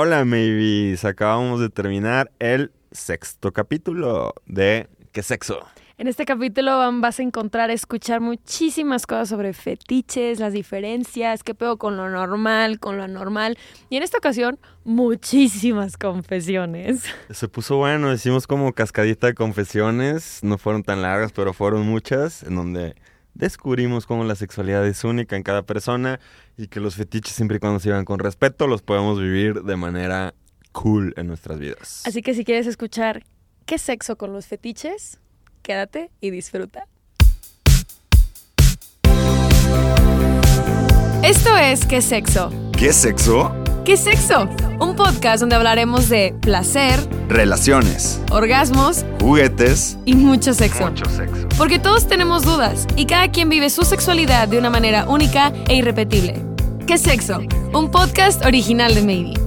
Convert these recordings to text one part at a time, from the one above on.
Hola, maybes. Acabamos de terminar el sexto capítulo de ¿Qué sexo? En este capítulo vas a encontrar, escuchar muchísimas cosas sobre fetiches, las diferencias, qué pedo con lo normal, con lo anormal. Y en esta ocasión, muchísimas confesiones. Se puso bueno, hicimos como cascadita de confesiones. No fueron tan largas, pero fueron muchas, en donde descubrimos cómo la sexualidad es única en cada persona y que los fetiches, siempre y cuando se llevan con respeto, los podemos vivir de manera cool en nuestras vidas. Así que si quieres escuchar qué sexo con los fetiches, quédate y disfruta. Esto es ¿Qué sexo? ¿Qué sexo? ¿Qué sexo? Un podcast donde hablaremos de placer, Relaciones, orgasmos juguetes, y mucho sexo. sexo. Porque todos tenemos dudas y cada quien vive su sexualidad de una manera única e irrepetible. ¿Qué sexo? Un podcast original de Maybe.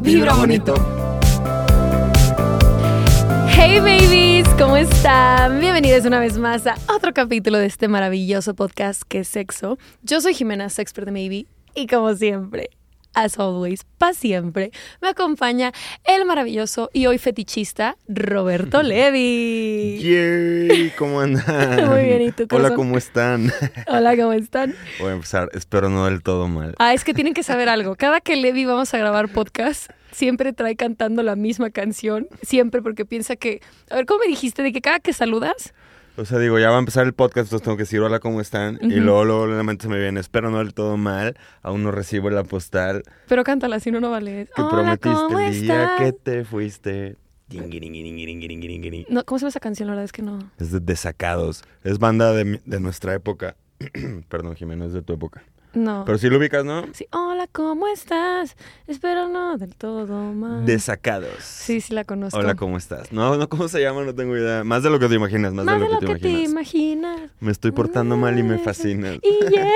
Vibra bonito. Hey babies, ¿cómo están? Bienvenidos una vez más a otro capítulo de este maravilloso podcast que es sexo. Yo soy Jimena, sexpert de Maybe, y como siempre, as always, pa' siempre, me acompaña el maravilloso y hoy fetichista Roberto Levi. Yay, ¿cómo andan? Muy bien, ¿y tú, Hola? ¿cómo están? Hola, ¿cómo están? Voy a empezar, espero no del todo mal. Ah, es que tienen que saber algo. Cada que Levi vamos a grabar podcast, siempre trae cantando la misma canción. Siempre porque piensa que... A ver, ¿cómo me dijiste? De que cada que saludas... O sea, digo, ya va a empezar el podcast, entonces tengo que decir hola, ¿cómo están? Y luego, luego, la mente se me viene, espero no del todo mal, aún no recibo la postal Pero cántala, si no, no vale. que Hola, prometiste ¿cómo el día estás? que te fuiste. No, ¿Cómo se llama esa canción? La verdad es que no. Es de Desacados, es banda de, de nuestra época. Perdón, Jimena, es de tu época. No. Pero sí lo ubicas, ¿no? Sí, hola, ¿cómo estás? Espero no del todo mal. Desacados. Sí, sí la conozco. Hola, ¿cómo estás? No, no, ¿cómo se llama? No tengo idea. Más de lo que te imaginas, más, Más de lo que, te, imaginas. imaginas. Me estoy portando mal y me fascinas. Y yeah.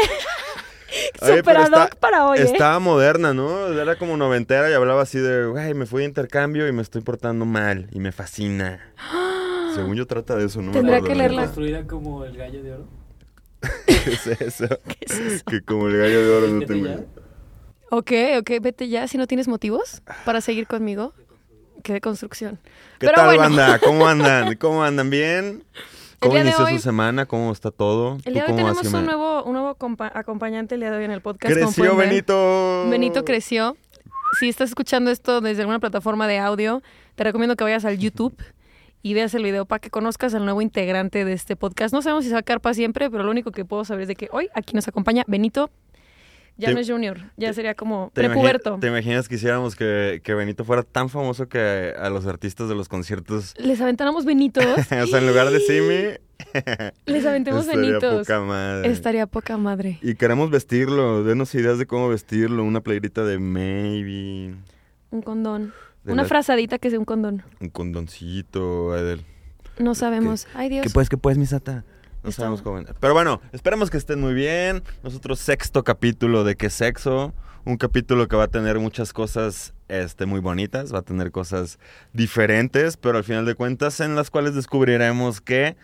Oye, Super ad hoc para hoy, ¿eh? Estaba moderna, ¿no? Era como noventera y hablaba así de, güey, me fui de intercambio y me estoy portando mal y me fascina. Según yo trata de eso, ¿no? acuerdo que la leerla. Construida como el gallo de oro. ¿Qué es eso? ¿Qué es eso? Que como el gallo de oro no Vete tengo ya. idea. Ok, ok, vete ya. Si no tienes motivos para seguir conmigo, qué de construcción. ¿Qué Pero tal, bueno. banda? ¿Cómo andan? ¿Cómo andan? ¿Bien? ¿Cómo inició hoy- su semana? ¿Cómo está todo? El día de ¿Tú hoy tenemos un nuevo, un nuevo compa- acompañante el día de hoy en el podcast. ¡Creció ver. Benito! Benito creció. Si estás escuchando esto desde alguna plataforma de audio, te recomiendo que vayas al YouTube y veas el video para que conozcas al nuevo integrante de este podcast. No sabemos si se va a quedar para siempre, pero lo único que puedo saber es de que hoy aquí nos acompaña Benito. Ya Te- no es junior, ya sería como ¿Te, imagi- prepuberto. ¿Te imaginas que hiciéramos que, que Benito fuera tan famoso que a los artistas de los conciertos, Les aventáramos Benitos. o sea, en lugar de Simi, Les aventemos estaría Benitos. poca madre. Estaría poca madre. Y queremos vestirlo, denos ideas de cómo vestirlo, una playerita de maybe, Un condón. Una la- frazadita que sea un condón. un condoncito, ay, del- No sabemos. Ay, Dios. ¿Qué pues, qué pues, Misata? No Está- sabemos cómo. Pero bueno, esperamos que estén muy bien. Nosotros sexto capítulo de qué sexo. Un capítulo que va a tener muchas cosas este, muy bonitas, va a tener cosas diferentes, pero al final de cuentas en las cuales descubriremos que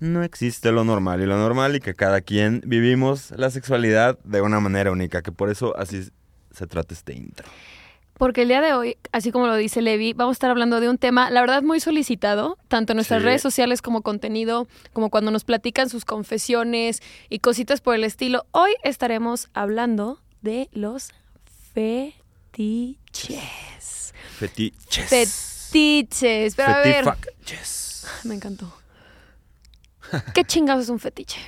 no existe lo normal y lo normal y que cada quien vivimos la sexualidad de una manera única, que por eso así se trata este intro. Porque el día de hoy, así como lo dice Levi, vamos a estar hablando de un tema, la verdad, muy solicitado, tanto en nuestras Sí. redes sociales como contenido, como cuando nos platican sus confesiones y cositas por el estilo. Hoy estaremos hablando de los fetiches. Fetiches. Fetiches. Pero a ver, Fetifaches. me encantó. ¿Qué chingados es un fetiche?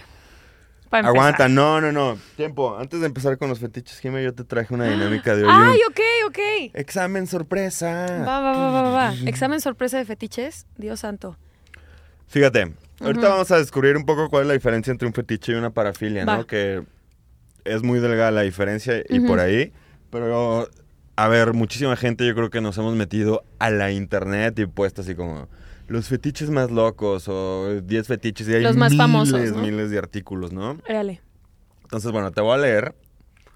Aguanta, no, no, no. Tiempo. Antes de empezar con los fetiches, Jimmy, yo te traje una dinámica de hoy. Ay, ok, ok. Examen sorpresa. Va, va, va, va, va. Examen sorpresa de fetiches. Dios santo. Fíjate, ahorita vamos a descubrir un poco cuál es la diferencia entre un fetiche y una parafilia, Va. ¿no? Que es muy delgada la diferencia y por ahí. Pero, a ver, muchísima gente yo creo que nos hemos metido a la internet y puesto así como los fetiches más locos o 10 fetiches y hay Los más miles, famosos, ¿no? miles de artículos, ¿no? Dale. Entonces, bueno, te voy a leer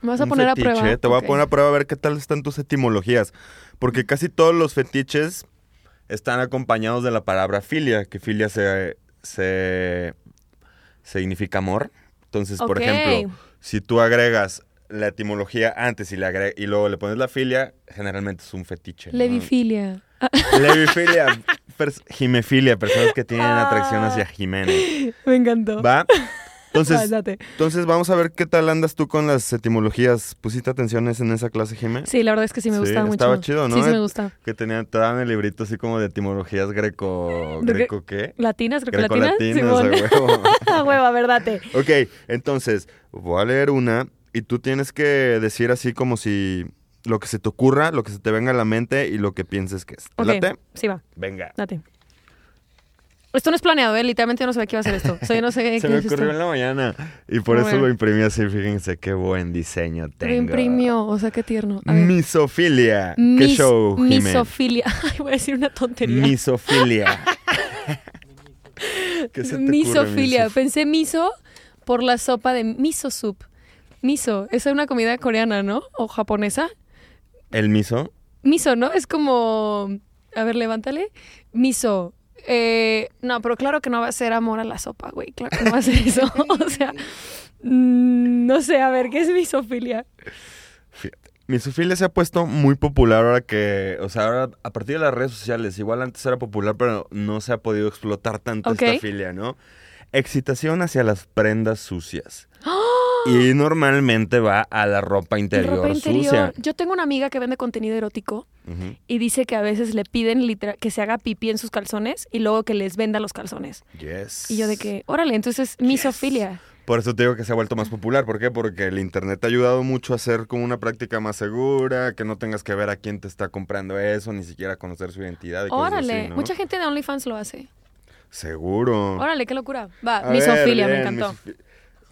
Me vas a poner fetiche, a prueba. Te voy Ok. a poner a prueba a ver qué tal están tus etimologías. Porque casi todos los fetiches están acompañados de la palabra filia, que filia se, se significa amor. Entonces, por Ok. ejemplo, si tú agregas la etimología antes y, le agre- y luego le pones la filia, generalmente es un fetiche. ¿no? Levifilia. Levifilia. pers- Jimefilia, personas que tienen Ah. atracción hacia Jiménez. me encantó. ¿Va? Entonces, entonces vamos a ver qué tal andas tú con las etimologías. ¿Pusiste atenciones en esa clase, Jimé? Sí, la verdad es que sí me Sí, gusta mucho. estaba chido, ¿no? Sí, sí me gusta. Que tenían, te daban el librito así como de etimologías greco... ¿Greco qué? ¿Latinas? ¿Creo que latinas? Grecolatinas, Simón. a huevo. A huevo, a ver, date. Ok, entonces, voy a leer una y tú tienes que decir así como si lo que se te ocurra, lo que se te venga a la mente y lo que pienses que es. ¿Te Ok, late? sí va, Venga. date. Esto no es planeado, ¿eh? Literalmente yo no sabía que iba a hacer esto. O sea, yo no sé Se qué me es ocurrió esto. en la mañana y por eso lo imprimí así. Fíjense qué buen diseño Lo tengo. imprimió, o sea, qué tierno. A ver. Misofilia. ¿Qué show, Jimé? Misofilia. Ay, voy a decir una tontería. Misofilia. ¿Qué se te ocurre, Misofilia. misof- Pensé miso por la sopa de miso soup. Miso, esa es una comida coreana, ¿no? O japonesa. ¿El miso? Miso, ¿no? Es como... A ver, levántale. Miso. Eh, no, pero claro que no va a ser amor a la sopa, güey. Claro que no va a ser eso. o sea, mm, no sé, a ver, ¿qué es misofilia? Fíjate. Misofilia se ha puesto muy popular ahora que, o sea, ahora a partir de las redes sociales, igual antes era popular, pero no se ha podido explotar tanto esta filia, ¿no? Excitación hacia las prendas sucias. ¡Ah! Y normalmente va a la ropa interior, Ropa interior. sucia. Yo tengo una amiga que vende contenido erótico y dice que a veces le piden literal, que se haga pipí en sus calzones y luego que les venda los calzones. Yes. Y yo de que, órale, entonces misofilia. Por eso te digo que se ha vuelto más popular. ¿Por qué? Porque el internet ha ayudado mucho a hacer como una práctica más segura, que no tengas que ver a quién te está comprando eso, ni siquiera conocer su identidad y cosas Órale, así, ¿no? mucha gente de OnlyFans lo hace. Seguro. Órale, qué locura. Va, A misofilia, ver, me encantó.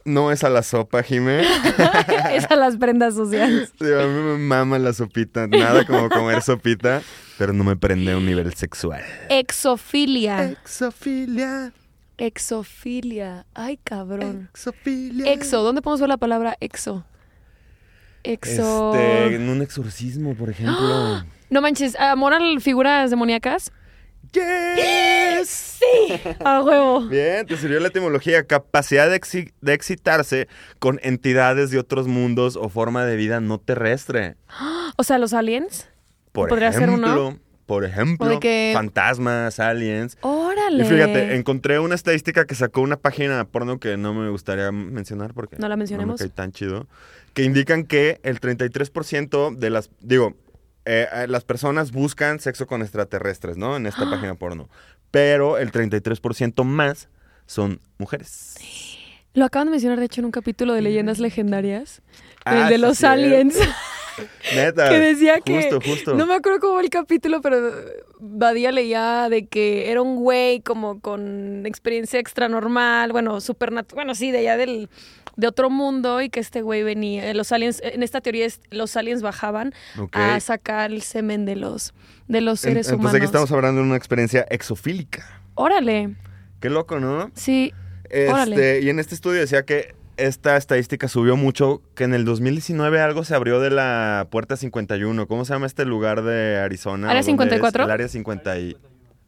No es a la sopa, Jimé. es a las prendas sociales. Sí, a mí me mama la sopita. Nada como comer sopita, pero no me prende a un nivel sexual. Exofilia. Exofilia. Exofilia. Ay, cabrón. Exofilia. Exo, ¿dónde podemos ver la palabra exo? Exo. Este, en un exorcismo, por ejemplo. No manches, amor a figuras demoníacas. ¡Yes! Sí, a huevo. Bien, te sirvió la etimología. Capacidad de, exi- de excitarse con entidades de otros mundos o forma de vida no terrestre. O sea, los aliens. Por ¿Podría ser ejemplo, uno? por ejemplo, de fantasmas, aliens. Órale. Y fíjate, encontré una estadística que sacó una página porno que no me gustaría mencionar porque No la mencionemos. me cae tan chido, que indican que el 33% de las, digo, eh, eh, las personas buscan sexo con extraterrestres, ¿no? En esta página porno. Pero el 33% más son mujeres. Lo acaban de mencionar, de hecho, en un capítulo de Leyendas Legendarias. Ah, el de los aliens. Neta. que decía que. Justo, justo. No me acuerdo cómo va el capítulo, pero Badía leía de que era un güey como con experiencia extra normal, bueno, supernatural, bueno, sí, de allá del de otro mundo y que este güey venía, eh, los aliens, en esta teoría es, los aliens bajaban a sacar el semen de los de los seres Entonces humanos. aquí estamos hablando de una experiencia exofílica. Órale, Qué loco, ¿no? sí, Este, Órale. y en este estudio decía que esta estadística subió mucho, que en el 2019 algo se abrió de la Puerta 51. ¿Cómo se llama este lugar de Arizona? ¿Área ¿O dónde es? 54? El área 50 y-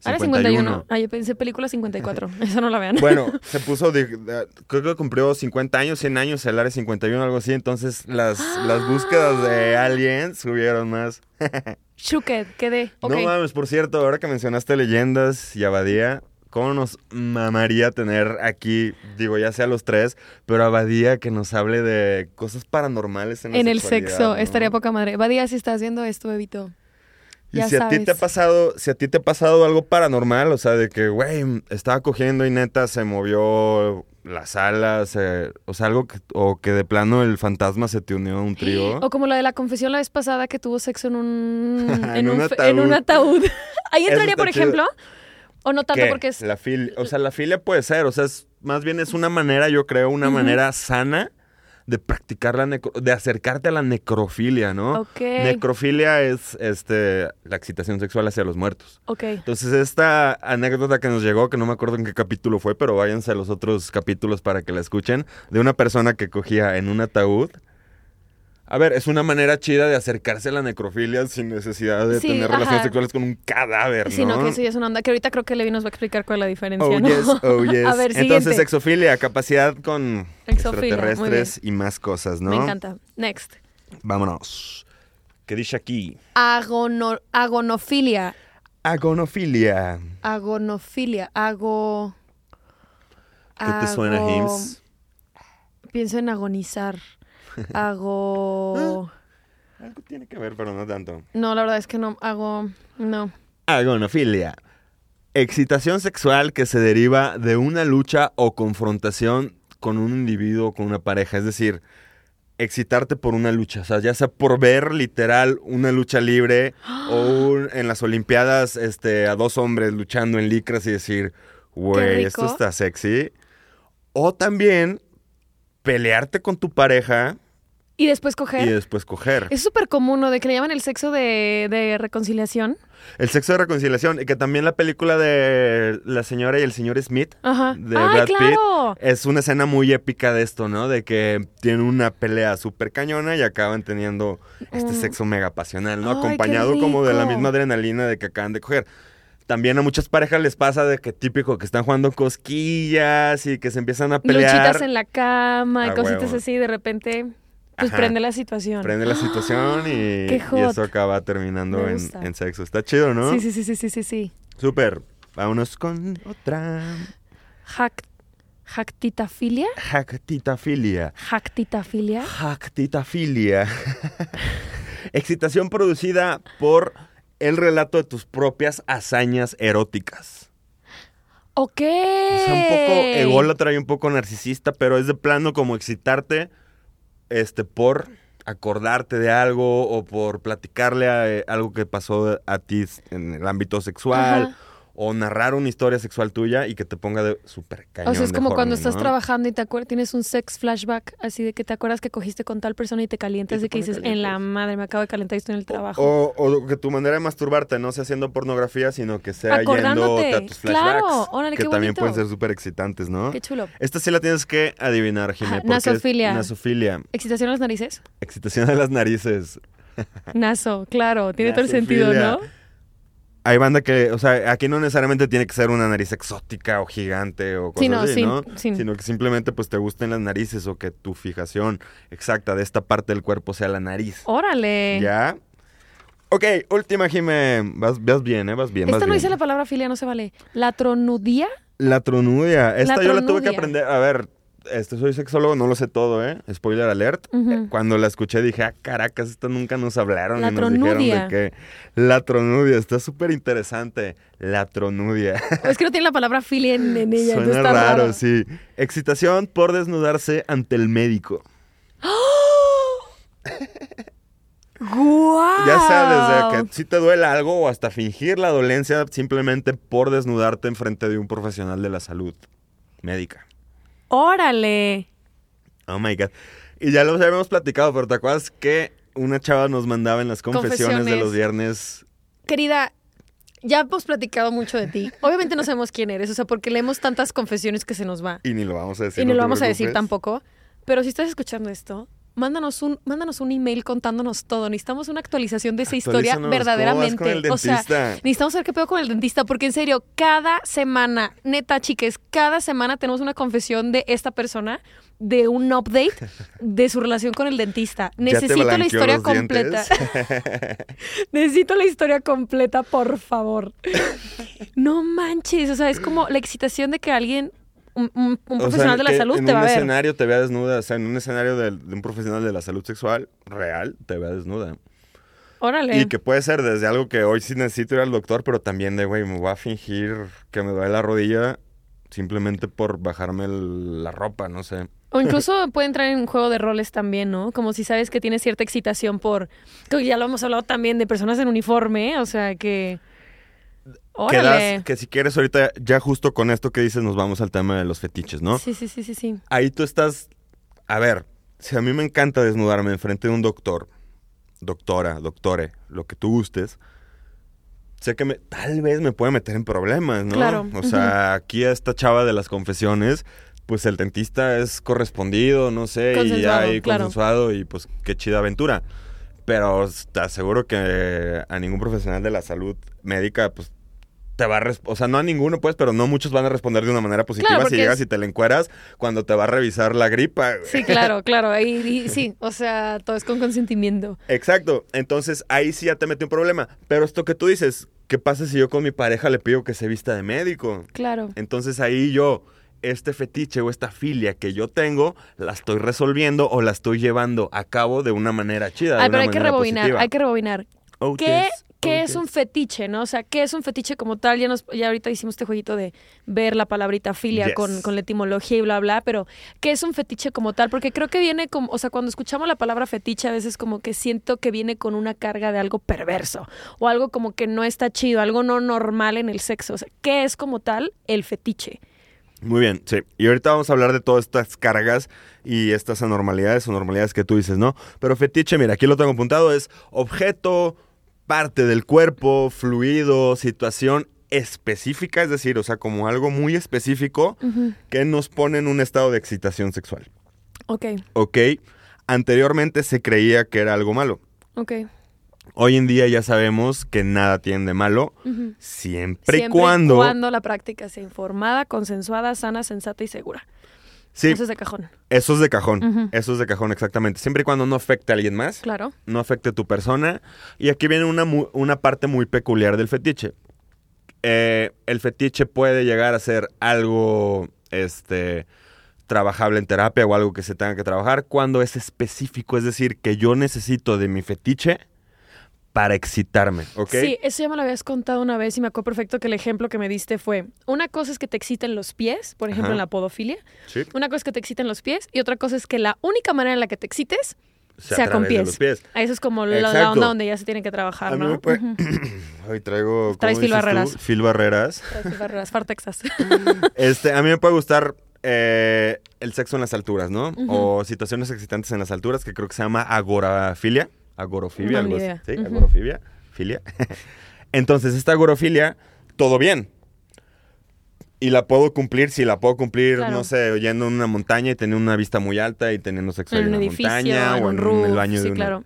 Ahora 51. Ah, yo pensé película 54. Esa no la vean. Bueno, se puso, de- de- creo que cumplió 50 años, 100 años el área 51, algo así. Entonces las, las búsquedas de aliens subieron más. Shooked, quedé. Ok. No mames, por cierto, ahora que mencionaste leyendas y Abadía, ¿cómo nos mamaría tener aquí, digo, ya sea los tres, pero Abadía que nos hable de cosas paranormales en, la en el sexo, ¿no? estaría poca madre. Badía, si estás viendo esto, bebito. Y ya si a ti te ha pasado, si a ti te ha pasado algo paranormal, o sea, de que, güey, estaba cogiendo y neta se movió la sala, se- o sea, algo que, o que de plano el fantasma se te unió a un trío. O como la de la confesión la vez pasada que tuvo sexo en un, En un fe- en un ataúd. Ahí entraría, por chido. O no tanto ¿Qué? porque es. La filia, o sea, la filia puede ser, o sea, es, más bien es una manera, yo creo, una manera sana de practicar la necro- de acercarte a la necrofilia, ¿no? Ok. Necrofilia es este la excitación sexual hacia los muertos. Ok. Entonces, esta anécdota que nos llegó, que no me acuerdo en qué capítulo fue, pero váyanse a los otros capítulos para que la escuchen, de una persona que cogía en un ataúd A ver, es una manera chida de acercarse a la necrofilia sin necesidad de Sí, tener relaciones sexuales con un cadáver, ¿no? Sino que eso ya es una onda que ahorita creo que Levi nos va a explicar cuál es la diferencia, Oh, ¿no? yes, oh, yes. A ver, Entonces, exofilia, capacidad con Exofilia, extraterrestres y más cosas, ¿no? Me encanta. Next. Vámonos. ¿Qué dice aquí? Agono- agonofilia. Agonofilia. Agonofilia. Ago... ¿Qué te suena, Hims? Pienso en agonizar. Hago... Algo tiene que ver, pero no tanto. No, la verdad es que no hago... No. Agonofilia. Excitación sexual que se deriva de una lucha o confrontación con un individuo o con una pareja. Es decir, excitarte por una lucha. O sea, ya sea por ver literal una lucha libre o un- en las Olimpiadas este, a dos hombres luchando en licras y decir, güey, esto está sexy. O también pelearte con tu pareja Y después coger. y después coger. Es súper común, ¿no? De que le llaman el sexo de, de reconciliación. El sexo de reconciliación. Y que también la película de La señora y el señor Smith Ajá. de ¡Ay, Brad Pitt es una escena muy épica de esto, ¿no? De que tienen una pelea súper cañona y acaban teniendo este Mm. sexo mega pasional, ¿no? Ay, Acompañado como de la misma adrenalina de que acaban de coger. También a muchas parejas les pasa de que típico que están jugando cosquillas y que se empiezan a pelear. Luchitas en la cama y cositas huevo. así, de repente, pues Ajá. prende la situación. Prende la situación y, y eso acaba terminando en, en sexo. Está chido, ¿no? Sí, sí, sí, sí, sí, sí, sí. Súper. Vámonos con otra. Jac- Jactitafilia. Jactitafilia. Jactitafilia. Jactitafilia. Excitación producida por el relato de tus propias hazañas eróticas. Ok. O sea, un poco ególatra y un poco narcisista, pero es de plano como excitarte este, por acordarte de algo o por platicarle a, eh, algo que pasó a ti en el ámbito sexual Ajá. O narrar una historia sexual tuya y que te ponga de súper cañón. O sea, es como cuando horny, estás ¿no? trabajando y te acuerdas, tienes un sex flashback, así de que te acuerdas que cogiste con tal persona y te calientas Y te de que dices, en la calientes. madre, me acabo de calentar y estoy en el trabajo. O, o que tu manera de masturbarte no sea haciendo pornografía, sino que sea Acordándote. yéndote a tus flashbacks. Claro, órale, que qué también pueden ser súper excitantes, ¿no? Qué chulo. Esta sí la tienes que adivinar, Jimé. Ajá, porque es nasofilia. Nasofilia. ¿Excitación a las narices? Excitación de las narices. Naso, claro, tiene todo el sentido, Nasofilia. ¿no? Hay banda que, o sea, aquí no necesariamente tiene que ser una nariz exótica o gigante o cosas Sí, no, así, sí, ¿no? sí. Sino que simplemente pues te gusten las narices o que tu fijación exacta de esta parte del cuerpo sea la nariz. Órale. ¿Ya? Ok, última, Jimé. Vas, vas bien, ¿eh? Vas bien, vas Esta no bien. dice la palabra filia, no se vale. ¿Latronudía? La tronudia. Esta yo la tuve que tronudia. aprender. A ver, este, soy sexólogo, no lo sé todo, ¿eh? Spoiler alert. Eh, Cuando la escuché dije, ah, caracas, esta nunca nos hablaron La y nos dijeron de que... La tronudia, está súper interesante. La tronudia. Es que no tiene la palabra filia en, en ella. Suena está raro, sí. Excitación por desnudarse ante el médico. ¡Guau! Ya sea desde que si te duele algo o hasta fingir la dolencia simplemente por desnudarte enfrente de un profesional de la salud médica. ¡Órale! Oh my god. Y ya lo habíamos platicado, pero ¿te acuerdas que una chava nos mandaba en las confesiones, de los viernes? Querida, ya hemos platicado mucho de ti. Obviamente no sabemos quién eres, o sea, porque leemos tantas confesiones que se nos va. Y ni lo vamos a decir. y no te lo vamos a decir tampoco. Pero si estás escuchando esto, mándanos un, mándanos un email contándonos todo. Necesitamos una actualización de esa historia Actualízanos, ¿cómo vas verdaderamente. con el o sea, necesitamos saber qué pedo con el dentista, porque en serio, cada semana, neta, chiques, cada semana tenemos una confesión de esta persona, de un update de su relación con el dentista. ¿Ya te Necesito la historia completa. Necesito la historia completa, por favor. No manches, o sea, es como la excitación de que alguien, un, un- un sea, profesional de la salud, en te va a un ver. escenario te vea desnuda, o sea, en un escenario de, de un profesional de la salud sexual real, te vea desnuda. Órale. Y que puede ser desde algo que hoy sí necesito ir al doctor, pero también de, güey, me voy a fingir que me duele la rodilla simplemente por bajarme el- la ropa, no sé. O incluso puede entrar en un juego de roles también, ¿no? Como si sabes que tienes cierta excitación por. ya lo hemos hablado también de personas en uniforme, o sea que. Que, Órale. das- que si quieres ahorita, ya justo con esto que dices, nos vamos al tema de los fetiches, ¿no? Sí, sí, sí, sí, sí. Ahí tú estás, a ver, si a mí me encanta desnudarme enfrente de un doctor, doctora, doctore, lo que tú gustes, sé que me, tal vez me puede meter en problemas, ¿no? Claro, O sea, aquí a esta chava de las confesiones, pues el dentista es correspondido, no sé, y hay claro. consensuado y pues qué chida aventura. Pero te aseguro que a ningún profesional de la salud médica, pues te va a o sea, no a ninguno, pues, pero no muchos van a responder de una manera positiva Claro, si llegas es- y te la encueras cuando te va a revisar la gripa. Sí, claro, claro. Ahí, y- sí, o sea, todo es con consentimiento. Exacto. Entonces ahí sí ya te mete un problema. Pero esto que tú dices, ¿qué pasa si yo con mi pareja le pido que se vista de médico? Claro. Entonces ahí yo, este fetiche o esta filia que yo tengo, la estoy resolviendo o la estoy llevando a cabo de una manera chida. de Ay, pero una hay que rebobinar, positiva. hay que rebobinar. Oh, ¿Qué, yes, qué es un fetiche, no? O sea, ¿qué es un fetiche como tal? Ya, nos, ya ahorita hicimos este jueguito de ver la palabrita filia Yes. con, con la etimología y bla, bla, pero ¿qué es un fetiche como tal? Porque creo que viene como, o sea, cuando escuchamos la palabra fetiche, a veces como que siento que viene con una carga de algo perverso o algo como que no está chido, algo no normal en el sexo. O sea, ¿qué es como tal el fetiche? Muy bien, sí. Y ahorita vamos a hablar de todas estas cargas y estas anormalidades o normalidades que tú dices, ¿no? Pero fetiche, mira, aquí lo tengo apuntado, es objeto, parte del cuerpo, fluido, situación específica, es decir, o sea, como algo muy específico que nos pone en un estado de excitación sexual. Ok, ¿Ok? Anteriormente se creía que era algo malo. ok. Hoy en día ya sabemos que nada tiene de malo, siempre, y Siempre cuando... cuando la práctica sea informada, consensuada, sana, sensata y segura. Sí, Eso es de cajón. eso es de cajón. Eso es de cajón, exactamente. Siempre y cuando no afecte a alguien más. Claro. no afecte a tu persona. Y aquí viene una, una parte muy peculiar del fetiche. Eh, el fetiche puede llegar a ser algo este, trabajable en terapia o algo que se tenga que trabajar cuando es específico, es decir, que yo necesito de mi fetiche para excitarme, ¿ok? Sí, eso ya me lo habías contado una vez y me acuerdo perfecto que el ejemplo que me diste fue, una cosa es que te exciten los pies, por ejemplo Ajá. en la podofilia, Sí, una cosa es que te exciten los pies y otra cosa es que la única manera en la que te excites sea, con pies. los pies. Eso es como la, la Exacto. onda donde ya se tiene que trabajar, ¿no? puede-. Hoy traigo... ¿cómo Traes tú? Barreras. Phil Barreras. Las barreras, Fartexas. Este, a mí me puede gustar eh, el sexo en las alturas, ¿no? O situaciones excitantes en las alturas, que creo que se llama agorafilia. Agorofibia, algo así. Sí, agorofibia. Filia. Entonces, esta agorofilia, todo bien. Y la puedo cumplir, si la puedo cumplir, Claro. no sé, yendo en una montaña y teniendo una vista muy alta y teniendo sexo en en un una edificio, montaña en o un en roof. el baño sí, de una... claro.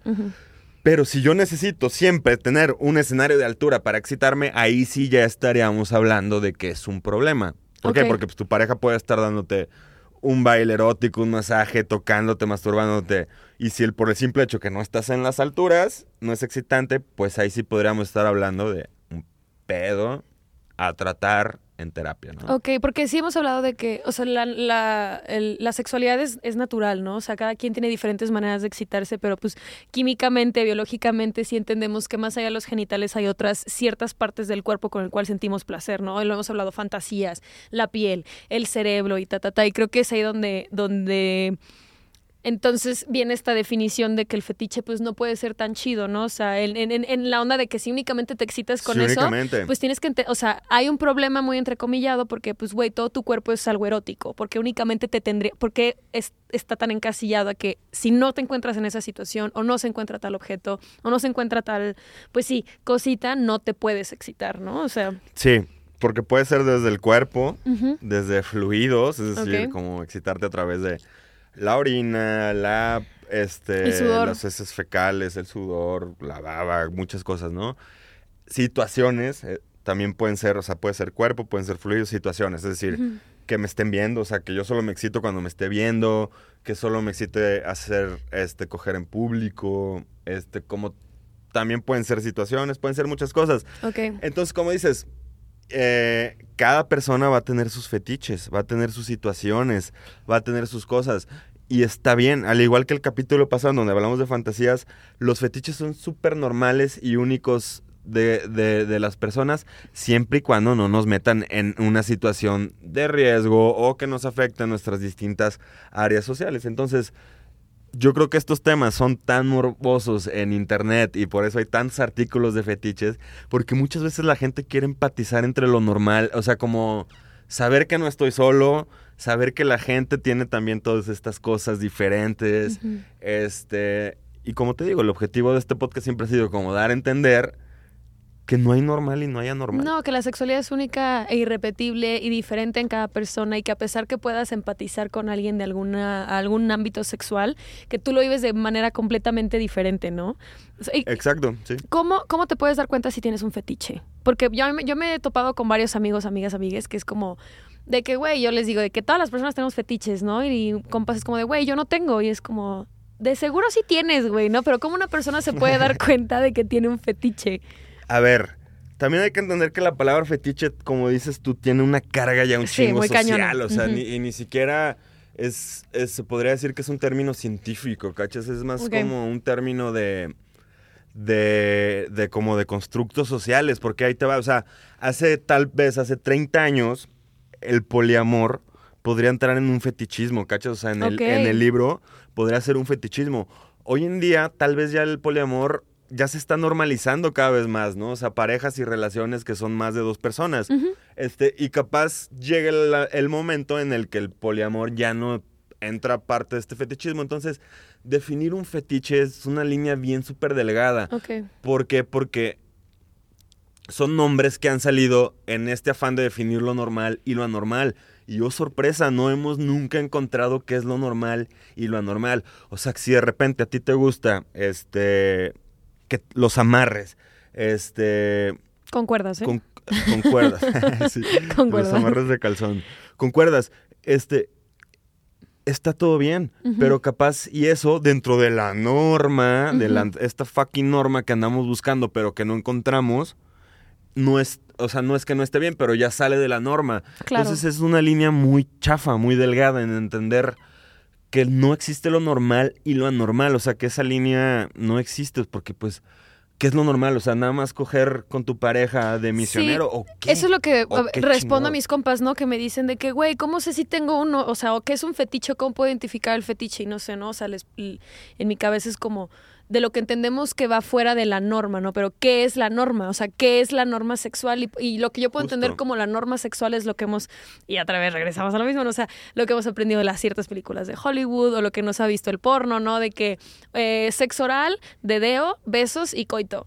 Pero si yo necesito siempre tener un escenario de altura para excitarme, ahí sí ya estaríamos hablando de que es un problema. ¿Por qué? Porque pues, tu pareja puede estar dándote un baile erótico, un masaje, tocándote, masturbándote. Y si el, por el simple hecho que no estás en las alturas, no es excitante, pues ahí sí podríamos estar hablando de un pedo a tratar en terapia, ¿no? Ok, porque sí hemos hablado de que, o sea, la, la, la sexualidad es, es natural, ¿no? O sea, cada quien tiene diferentes maneras de excitarse, pero pues químicamente, biológicamente, sí entendemos que más allá de los genitales hay otras ciertas partes del cuerpo con el cual sentimos placer, ¿no? Y lo hemos hablado, fantasías, la piel, el cerebro y ta, ta, ta. Y creo que es ahí donde, donde entonces viene esta definición de que el fetiche pues no puede ser tan chido, ¿no? O sea, en, en, en la onda de que si únicamente te excitas con Sí, eso, únicamente. pues tienes que, o sea, hay un problema muy entrecomillado porque, pues, güey, todo tu cuerpo es algo erótico, porque únicamente te tendría, porque es- está tan encasillado a que si no te encuentras en esa situación o no se encuentra tal objeto o no se encuentra tal, pues sí, cosita, no te puedes excitar, ¿no? O sea, Sí, porque puede ser desde el cuerpo, desde fluidos, es decir, como excitarte a través de la orina, la este las heces fecales, el sudor, la baba, muchas cosas, ¿no? Situaciones eh, también pueden ser, o sea, puede ser cuerpo, pueden ser fluidos, situaciones, es decir, que me estén viendo, o sea, que yo solo me excito cuando me esté viendo, que solo me excite hacer este coger en público, este como también pueden ser situaciones, pueden ser muchas cosas. ok. Entonces, como dices, eh, cada persona va a tener sus fetiches, va a tener sus situaciones, va a tener sus cosas. Y está bien, al igual que el capítulo pasado donde hablamos de fantasías, los fetiches son súper normales y únicos de, de- las personas, siempre y cuando no nos metan en una situación de riesgo o que nos afecten nuestras distintas áreas sociales. Entonces, yo creo que estos temas son tan morbosos en internet y por eso hay tantos artículos de fetiches, porque muchas veces la gente quiere empatizar entre lo normal, o sea, como saber que no estoy solo, saber que la gente tiene también todas estas cosas diferentes, este, y como te digo, el objetivo de este podcast siempre ha sido como dar a entender que no hay normal y no hay anormal. No, que la sexualidad es única e irrepetible y diferente en cada persona y que a pesar que puedas empatizar con alguien de alguna, algún ámbito sexual, que tú lo vives de manera completamente diferente, ¿no? Y- Exacto, sí. ¿Cómo, ¿Cómo te puedes dar cuenta si tienes un fetiche? Porque yo, me- yo me he topado con varios amigos, amigas, amigues, que es como de que, güey, yo les digo de que todas las personas tenemos fetiches, ¿no? Y compas es como de, güey, yo no tengo. Y es como, de seguro sí tienes, güey, ¿no? Pero ¿cómo una persona se puede dar cuenta de que tiene un fetiche? A ver, también hay que entender que la palabra fetiche, como dices tú, tiene una carga ya un chingo social. O sea, ni, y ni siquiera es, es- se podría decir que es un término científico, ¿cachas? Es más como un término de, de, de como de constructos sociales, porque ahí te va, o sea, hace tal vez, hace 30 años, el poliamor podría entrar en un fetichismo, ¿cachas? O sea, en, el, en el libro podría ser un fetichismo. Hoy en día, tal vez ya el poliamor ya se está normalizando cada vez más, ¿no? O sea, parejas y relaciones que son más de dos personas. Este, y capaz llega el, el momento en el que el poliamor ya no entra parte de este fetichismo. Entonces, definir un fetiche es una línea bien súper delgada. Ok. ¿Por qué? Porque son nombres que han salido en este afán de definir lo normal y lo anormal. Y oh sorpresa, no hemos nunca encontrado qué es lo normal y lo anormal. O sea, que si de repente a ti te gusta este que los amarres, este Con cuerdas, ¿eh? con, con cuerdas. Sí, Con Los amarres de calzón. Con cuerdas. Este. Está todo bien, pero capaz, y eso dentro de la norma, de la, esta fucking norma que andamos buscando, pero que no encontramos, no es, o sea, no es que no esté bien, pero ya sale de la norma. Claro. Entonces es una línea muy chafa, muy delgada en entender que no existe lo normal y lo anormal, o sea, que esa línea no existe, porque pues, ¿qué es lo normal? O sea, nada más coger con tu pareja de misionero o qué. Eso es lo que ¿O a ver, qué respondo a mis compas, ¿no? Que me dicen de que, güey, ¿cómo sé si tengo uno? O sea, o qué es un fetiche, ¿cómo puedo identificar el fetiche? Y no sé, ¿no? O sea, les- en mi cabeza es como de lo que entendemos que va fuera de la norma, ¿no? Pero ¿qué es la norma? O sea, ¿qué es la norma sexual? Y, y lo que yo puedo Justo. entender como la norma sexual es lo que hemos, y otra vez regresamos a lo mismo, ¿no? O sea, lo que hemos aprendido de las ciertas películas de Hollywood o lo que nos ha visto el porno, ¿no? De que eh, sexo oral, dedeo, besos y coito.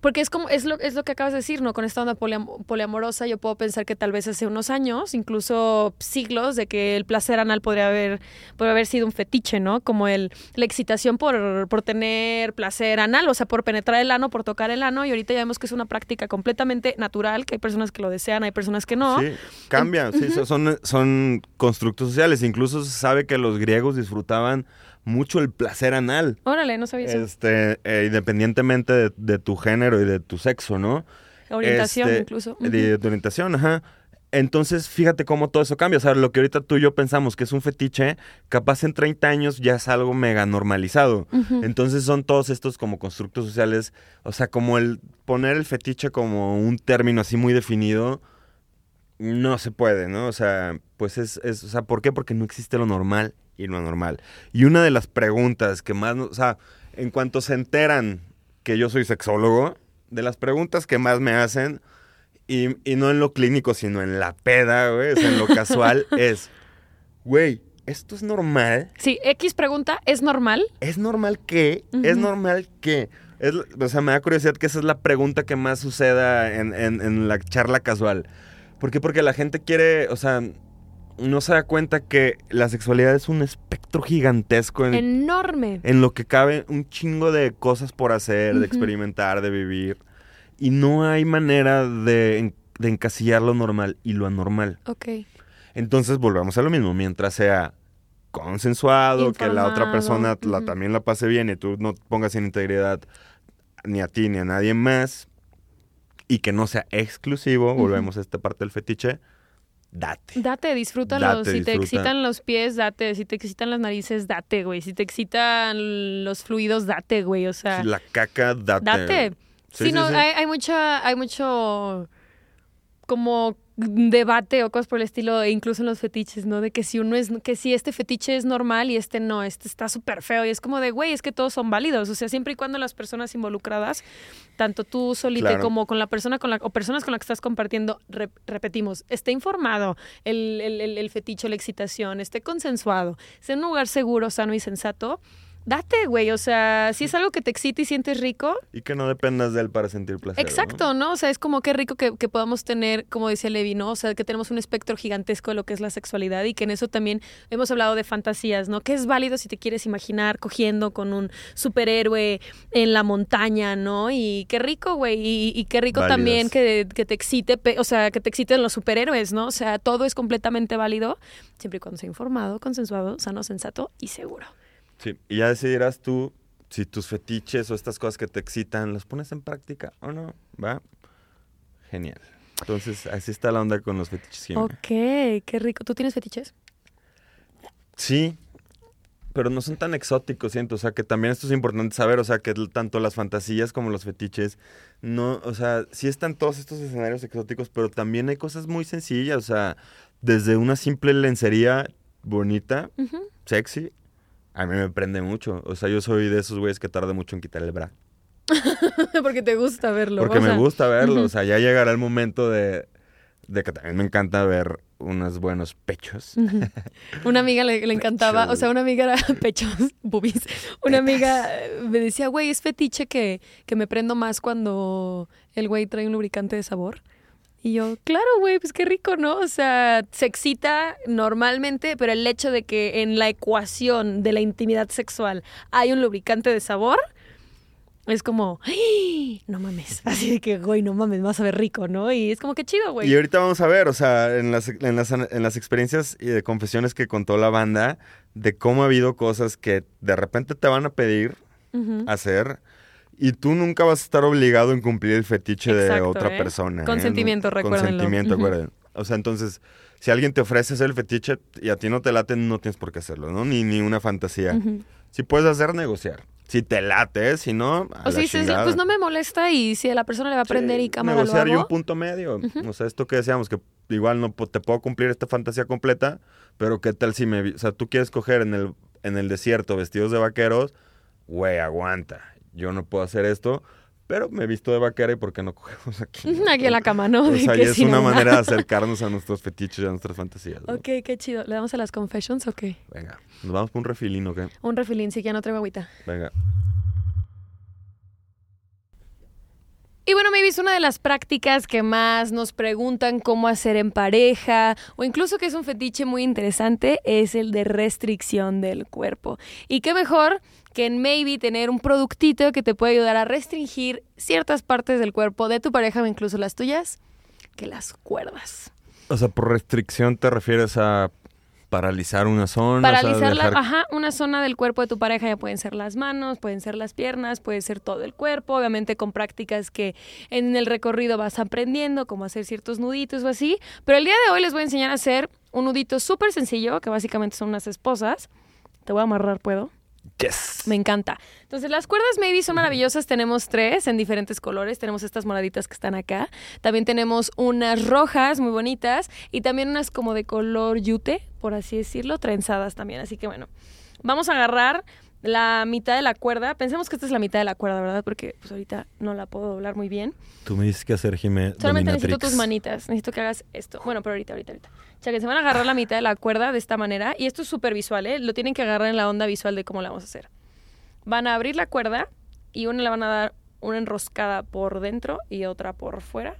Porque es como, es lo, es lo que acabas de decir, ¿no? Con esta onda poliam- poliamorosa, yo puedo pensar que tal vez hace unos años, incluso siglos, de que el placer anal podría haber, podría haber sido un fetiche, ¿no? Como el, la excitación por, por tener placer anal, o sea, por penetrar el ano, por tocar el ano, y ahorita ya vemos que es una práctica completamente natural, que hay personas que lo desean, hay personas que no. Sí, cambia, sí, so- son, son constructos sociales. Incluso se sabe que los griegos disfrutaban mucho el placer anal. Órale, no sabía eso. Este, eh, independientemente de, de tu género y de tu sexo, ¿no? Orientación este, incluso. De, Ujú. de tu orientación, ajá. Entonces, fíjate cómo todo eso cambia. O sea, lo que ahorita tú y yo pensamos que es un fetiche, capaz en 30 años ya es algo mega normalizado. Entonces son todos estos como constructos sociales, o sea, como el poner el fetiche como un término así muy definido, no se puede, ¿no? O sea, pues es, es o sea, ¿por qué? Porque no existe lo normal y lo anormal. Y una de las preguntas que más, o sea, en cuanto se enteran que yo soy sexólogo, de las preguntas que más me hacen, y, y no en lo clínico, sino en la peda, güey, o sea, en lo casual, es, güey, ¿esto es normal? Sí, X pregunta, ¿es normal? ¿Es normal que? ¿Es normal? Es, o sea, me da curiosidad que esa es la pregunta que más suceda en, en- en la charla casual. ¿Por qué? Porque la gente quiere, o sea, no se da cuenta que la sexualidad es un espectro gigantesco en, Enorme. en lo que cabe un chingo de cosas por hacer, de experimentar, de vivir. Y no hay manera de, de encasillar lo normal y lo anormal. Ok. Entonces volvemos a lo mismo, mientras sea consensuado, que la otra persona la- también la pase bien y tú no pongas en integridad ni a ti ni a nadie más y que no sea exclusivo, volvemos a esta parte del fetiche, date. Date, disfrútalo. Date, si te excitan los pies, date. Si te excitan las narices, date, güey. Si te excitan los fluidos, date, güey. O sea, Si la caca, date. date. Sí, Sí, sí, no, sí. Hay, hay mucha, hay mucho como debate o cosas por el estilo, e incluso en los fetiches, ¿no? De que si uno es, que si este fetiche es normal y este no, este está súper feo. Y es como de, güey, es que todos son válidos. O sea, siempre y cuando las personas involucradas, tanto tú solita Claro. como con la persona con la, o personas con las que estás compartiendo, re- repetimos, esté informado el, el, el- el fetiche, la excitación, esté consensuado, esté en un lugar seguro, sano y sensato. Date, güey. O sea, si es algo que te excita y sientes rico, Y que no dependas de él para sentir placer. Exacto, ¿no? O sea, es como qué rico que, que podamos tener, como decía Levi, ¿no? O sea, que tenemos un espectro gigantesco de lo que es la sexualidad y que en eso también hemos hablado de fantasías, ¿no? Que es válido si te quieres imaginar cogiendo con un superhéroe en la montaña, ¿no? Y qué rico, güey. Y, y qué rico también que, que te excite, o sea, que te exciten los superhéroes, ¿no? O sea, todo es completamente válido siempre y cuando sea informado, consensuado, sano, sensato y seguro. Sí, y ya decidirás tú si tus fetiches o estas cosas que te excitan las pones en práctica o no, ¿va? Genial. Entonces, así está la onda con los fetiches. Jimena. Ok, qué rico. ¿Tú tienes fetiches? Sí, pero no son tan exóticos, siento. O sea, que también esto es importante saber. O sea, que tanto las fantasías como los fetiches, no, o sea, sí están todos estos escenarios exóticos, pero también hay cosas muy sencillas. O sea, desde una simple lencería bonita, sexy, a mí me prende mucho. O sea, yo soy de esos güeyes que tarda mucho en quitar el bra. Porque te gusta verlo. Porque o me gusta verlo. O sea, ya llegará el momento de, de que también me encanta ver unos buenos pechos. Una amiga le, le encantaba, o sea, una amiga era pechos, boobies. Una amiga eh, me decía, güey, es fetiche que, que me prendo más cuando el güey trae un lubricante de sabor. Y yo, claro, güey, pues qué rico, ¿no? O sea, se excita normalmente, pero el hecho de que en la ecuación de la intimidad sexual hay un lubricante de sabor, es como, ¡ay! no mames. Así de que, güey, no mames, vas a ver rico, ¿no? Y es como que chido, güey. Y ahorita vamos a ver, o sea, en las, en las, en las experiencias y de confesiones que contó la banda, de cómo ha habido cosas que de repente te van a pedir hacer y tú nunca vas a estar obligado en cumplir el fetiche de Exacto, otra ¿eh? persona. ¿eh? Consentimiento, recuérdenlo. Consentimiento, recuerden. O sea, entonces, si alguien te ofrece hacer el fetiche y a ti no te late, no tienes por qué hacerlo, ¿no? Ni, ni una fantasía. Ujú. Si puedes hacer, negociar. Si te late, si no, a O sea, dices, pues no me molesta y si a la persona le va a aprender Sí, y cámara lo negociar y un hago. punto medio. O sea, esto que decíamos, que igual no te puedo cumplir esta fantasía completa, pero qué tal si me... O sea, tú quieres coger en el, en el desierto vestidos de vaqueros, güey, aguanta. Yo no puedo hacer esto, pero me he visto de vaquera y ¿por qué no cogemos aquí? Aquí en la cama, ¿no? O sea, y es una manera de acercarnos a nuestros fetiches y a nuestras fantasías. ¿no? Ok, qué chido. ¿Le damos a las confessions o qué? Venga, nos vamos por un refilín, ¿ok? Un refilín, sí, ya no traigo agüita. Venga. Y bueno, maybe es una de las prácticas que más nos preguntan cómo hacer en pareja o incluso que es un fetiche muy interesante, es el de restricción del cuerpo. Y qué mejor que en maybe tener un productito que te puede ayudar a restringir ciertas partes del cuerpo de tu pareja o incluso las tuyas, que las cuerdas. O sea, por restricción te refieres a paralizar una zona. o sea, Paralizar dejar- ajá, una zona del cuerpo de tu pareja, ya pueden ser las manos, pueden ser las piernas, puede ser todo el cuerpo, obviamente con prácticas que en el recorrido vas aprendiendo, como hacer ciertos nuditos o así. Pero el día de hoy les voy a enseñar a hacer un nudito súper sencillo, que básicamente son unas esposas. Te voy a amarrar, ¿puedo? Yes. Me encanta. Entonces, las cuerdas maybe son maravillosas. Tenemos tres en diferentes colores. Tenemos estas moraditas que están acá. También tenemos unas rojas muy bonitas y también unas como de color yute, por así decirlo, trenzadas también. Así que bueno, vamos a agarrar la mitad de la cuerda. Pensemos que esta es la mitad de la cuerda, ¿verdad? Porque pues ahorita no la puedo doblar muy bien. Tú me dices qué hacer, Jimé. Solamente necesito tus manitas. Necesito que hagas esto. Bueno, pero ahorita, ahorita, ahorita. O sea, que se van a agarrar la mitad de la cuerda de esta manera. Y esto es súper visual, ¿eh? Lo tienen que agarrar en la onda visual de cómo la vamos a hacer. Van a abrir la cuerda y una le van a dar una enroscada por dentro y otra por fuera.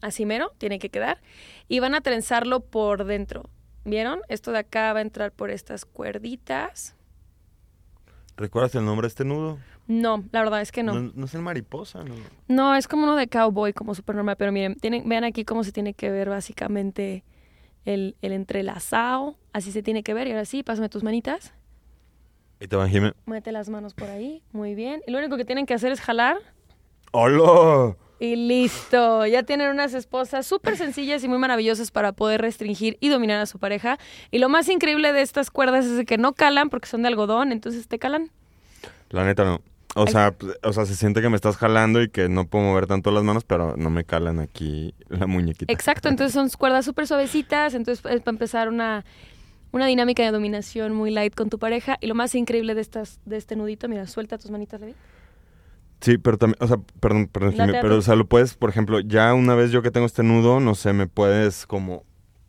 Así mero, tiene que quedar. Y van a trenzarlo por dentro. ¿Vieron? Esto de acá va a entrar por estas cuerditas. ¿Recuerdas el nombre de este nudo? No, la verdad es que no. No, no es el mariposa, ¿no? No, es como uno de cowboy, como súper normal. Pero miren, tienen, vean aquí cómo se tiene que ver básicamente el, el entrelazado. Así se tiene que ver. Y ahora sí, pásame tus manitas. Ahí te van, Jimé. Mete las manos por ahí. Muy bien. Y lo único que tienen que hacer es jalar. ¡Hola! Y listo. Ya tienen unas esposas súper sencillas y muy maravillosas para poder restringir y dominar a su pareja. Y lo más increíble de estas cuerdas es que no calan porque son de algodón. Entonces te calan. La neta no. O Ay. sea, o sea, se siente que me estás jalando y que no puedo mover tanto las manos, pero no me calan aquí la muñequita. Exacto, entonces son cuerdas súper suavecitas, entonces es para empezar una, una dinámica de dominación muy light con tu pareja. Y lo más increíble de estas, de este nudito, mira, suelta tus manitas, Levi. Sí, pero también, o sea, perdón, perdón, pero, o sea, lo puedes, por ejemplo, ya una vez yo que tengo este nudo, no sé, me puedes como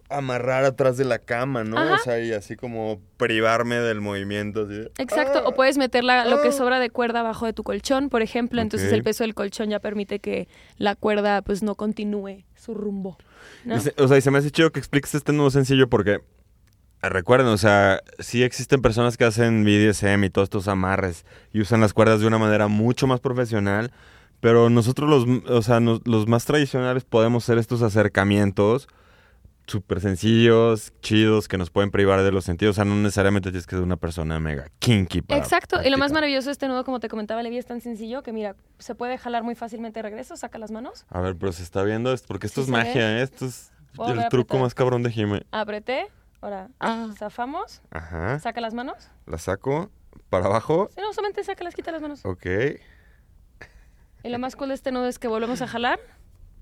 amarrar atrás de la cama, ¿no? Ajá. O sea, y así como privarme del movimiento. Así de- Exacto, ¡Ah! o puedes meter la- lo que Ah. sobra de cuerda abajo de tu colchón, por ejemplo, entonces el peso del colchón ya permite que la cuerda pues no continúe su rumbo. ¿no? Y se- o sea, y se me hace chido que expliques este nudo sencillo porque, recuerden, o sea, sí existen personas que hacen BDSM y todos estos amarres y usan las cuerdas de una manera mucho más profesional, pero nosotros los, o sea, nos- los más tradicionales podemos hacer estos acercamientos súper sencillos, chidos, que nos pueden privar de los sentidos. O sea, no necesariamente tienes que ser una persona mega kinky para Exacto, y lo más maravilloso de este nudo, como te comentaba, Levi, es tan sencillo que mira, se puede jalar muy fácilmente de regreso, saca las manos, A ver, pero se está viendo, esto, porque esto Sí es magia, ¿eh? Esto es el truco apretar. más cabrón de Jime. apreté, ahora Ah. zafamos, Ajá. saca las manos. La saco para abajo. Sí, no, solamente saca las, quita las manos. Ok. Y lo más cool de este nudo es que volvemos a jalar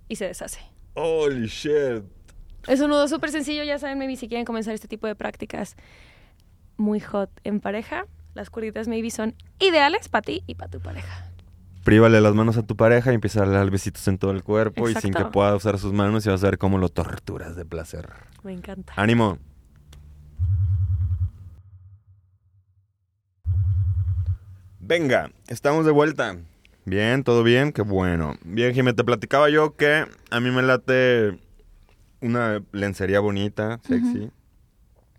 y se deshace. Holy shit. Es un nudo súper sencillo, ya saben, maybe si quieren comenzar este tipo de prácticas muy hot en pareja, las cuerditas maybe son ideales para ti y para tu pareja. Prívale las manos a tu pareja y empieza a darle besitos en todo el cuerpo y sin que pueda usar sus manos y vas a ver cómo lo torturas de placer. Me encanta. ¡Ánimo! Venga, estamos de vuelta. Bien, todo bien, qué bueno. Bien, Jimé, te platicaba yo que a mí me late una lencería bonita, sexy.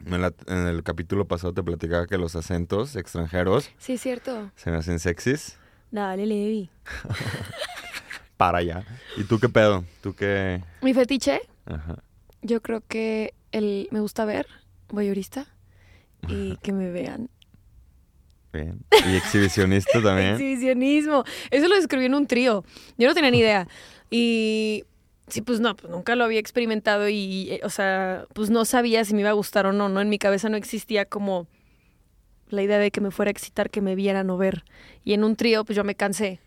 Me late- en el capítulo pasado te platicaba que los acentos extranjeros Sí, cierto. se me hacen sexys. Dale, Levi. Para allá. ¿Y tú qué pedo? ¿Tú qué...? Mi fetiche, Ajá. yo creo que el me gusta ver, voyeurista, y que me vean. Bien. ¿Y exhibicionista también? Exhibicionismo. Eso lo describí en un trío. Yo no tenía ni idea. Y sí, pues no, pues nunca lo había experimentado y, eh, o sea, pues no sabía si me iba a gustar o no, ¿no? En mi cabeza no existía como la idea de que me fuera a excitar que me vieran o ver. Y en un trío, pues yo me cansé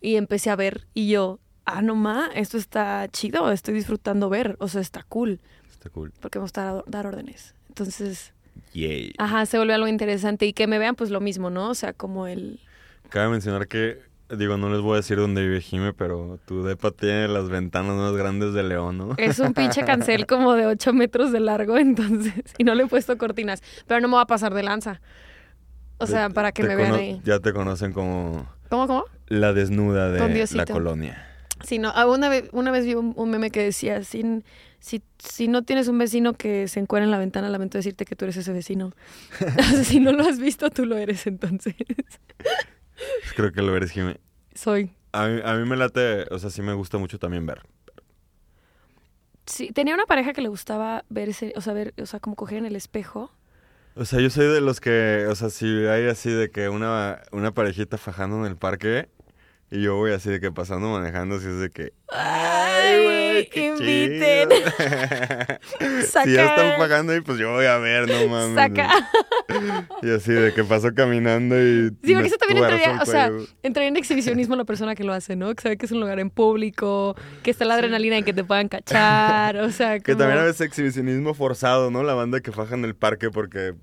y empecé a ver y yo, ah, no ma, esto está chido, estoy disfrutando ver, o sea, está cool, Está cool. porque me gusta dar órdenes. Entonces, Yay. ajá, se volvió algo interesante y que me vean, pues lo mismo, ¿no? O sea, como el... Cabe mencionar que, digo, no les voy a decir dónde vive Jime, pero tu depa tiene las ventanas más grandes de León, ¿no? Es un pinche cancel como de 8 metros de largo, entonces, y no le he puesto cortinas. Pero no me va a pasar de lanza. O sea, para que me vean ahí. Ya te conocen como ¿Cómo, cómo? la desnuda de la colonia. Sí, no. ah, Una vez, una vez vi un, un meme que decía, si, si, si no tienes un vecino que se encuera en la ventana, lamento decirte que tú eres ese vecino. Si no lo has visto, tú lo eres entonces. Pues Creo que lo eres, Jime. Soy. A mí, a mí me late, o sea, sí me gusta mucho también ver. Sí, tenía una pareja que le gustaba verse, o sea, ver, o sea, como coger en el espejo. O sea, yo soy de los que, o sea, si hay así de que una, una parejita fajando en el parque y yo voy así de que pasando manejando, así es de que... ¡Ay, qué inviten! chido". Saca. Si ya están pagando ahí, pues yo voy a ver, no mames. Saca. Y así de que paso caminando y... Sí, porque eso también entraría, o sea, entraría en exhibicionismo la persona que lo hace, ¿no? Que sabe que es un lugar en público, que está la adrenalina y que te puedan cachar, o sea, Que como... también a veces exhibicionismo forzado, ¿no? La banda que faja en el parque porque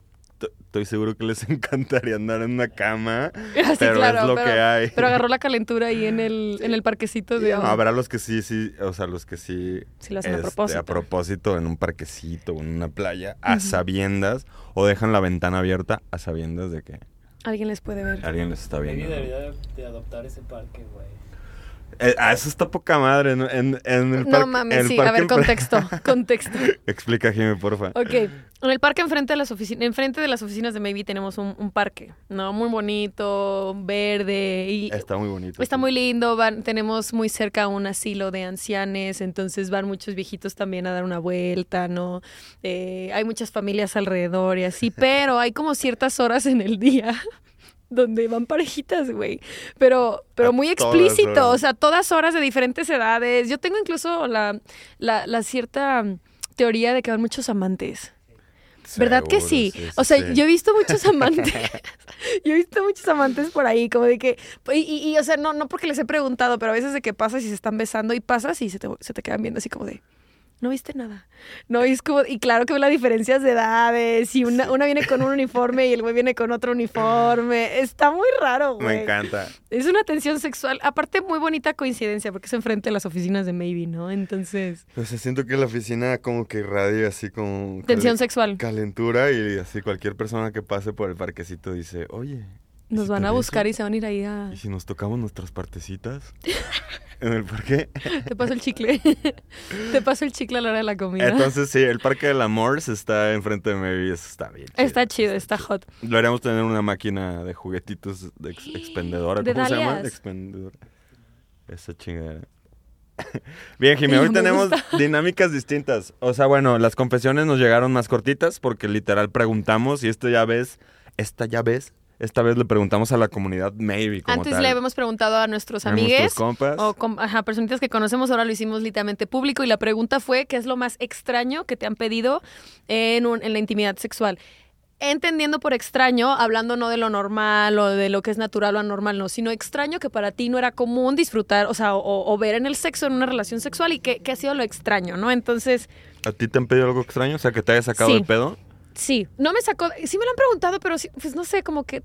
estoy seguro que les encantaría andar en una cama, Ah, sí, pero claro, es lo pero, que hay. pero agarró la calentura ahí en el, en el parquecito de... No, habrá los que sí, sí, o sea, los que sí... Sí lo hacen a este, propósito. a propósito, en un parquecito o en una playa, a sabiendas, o dejan la ventana abierta a sabiendas de que Alguien les puede ver. alguien les está viendo. de, de adoptar ese parque, güey. Eh, ah, eso está poca madre, ¿no? En, en el No parque- mames, el sí, a ver, contexto, contexto. Explica, Jimmy, porfa. Ok, en el parque enfrente de las oficinas, enfrente de las oficinas de Maybe tenemos un, un parque, ¿no? Muy bonito, verde y Está muy bonito. Está sí. muy lindo, van, tenemos muy cerca un asilo de ancianes, entonces van muchos viejitos también a dar una vuelta, ¿no? Eh, hay muchas familias alrededor y así, pero hay como ciertas horas en el día donde van parejitas, güey. Pero, pero A muy explícito, o sea, todas horas de diferentes edades. Yo tengo incluso la, la, la cierta mm, teoría de que van muchos amantes. ¿Verdad que sí? O sea, sí. yo he visto muchos amantes. yo he visto muchos amantes por ahí, como de que. Y, y- y, o sea, no, no porque les he preguntado, pero a veces de que pasas y se están besando y pasas y se te, se te quedan viendo así como de. No viste nada. No, y es como, y claro que ve las diferencias de edades, y una, una viene con un uniforme y el güey viene con otro uniforme. Está muy raro, güey. Me encanta. Es una tensión sexual, aparte muy bonita coincidencia, porque es enfrente de las oficinas de Maybe, ¿no? Entonces, Pues siento que la oficina como que irradia así como... tensión sexual. Calentura y así cualquier persona que pase por el parquecito dice, oye... ¿y Nos si van a buscar y se van a ir ahí a... ¿Y si nos tocamos nuestras partecitas? ¿En el parque? Te paso el chicle. Te paso el chicle a la hora de la comida. Entonces sí, el Parque del Amor está enfrente de Maybe, eso está bien. está chido, está hot. Deberíamos tener una máquina de juguetitos de ex- expendedora. De ¿Cómo se llama? Expendedora. Esa chingadera. Bien, Jimmy, hoy tenemos gusta. dinámicas distintas. O sea, bueno, las confesiones nos llegaron más cortitas porque literal preguntamos y esto ya ves, esta ya ves, esta vez le preguntamos a la comunidad Maybe como Antes tal. le habíamos preguntado a nuestros amigues compas. o com- ajá, personitas que conocemos, ahora lo hicimos literalmente público y la pregunta fue, ¿qué es lo más extraño que te han pedido en, un- en la intimidad sexual? Entendiendo por extraño, hablando no de lo normal o de lo que es natural o anormal, no, sino extraño que para ti no era común disfrutar, o sea, o, o ver en el sexo en una relación sexual y que, que ha sido lo extraño, ¿no? Entonces, ¿A ti te han pedido algo extraño? O sea, que te haya sacado Sí. el pedo. Sí, no me sacó, sí me lo han preguntado, pero sí, pues no sé, como que,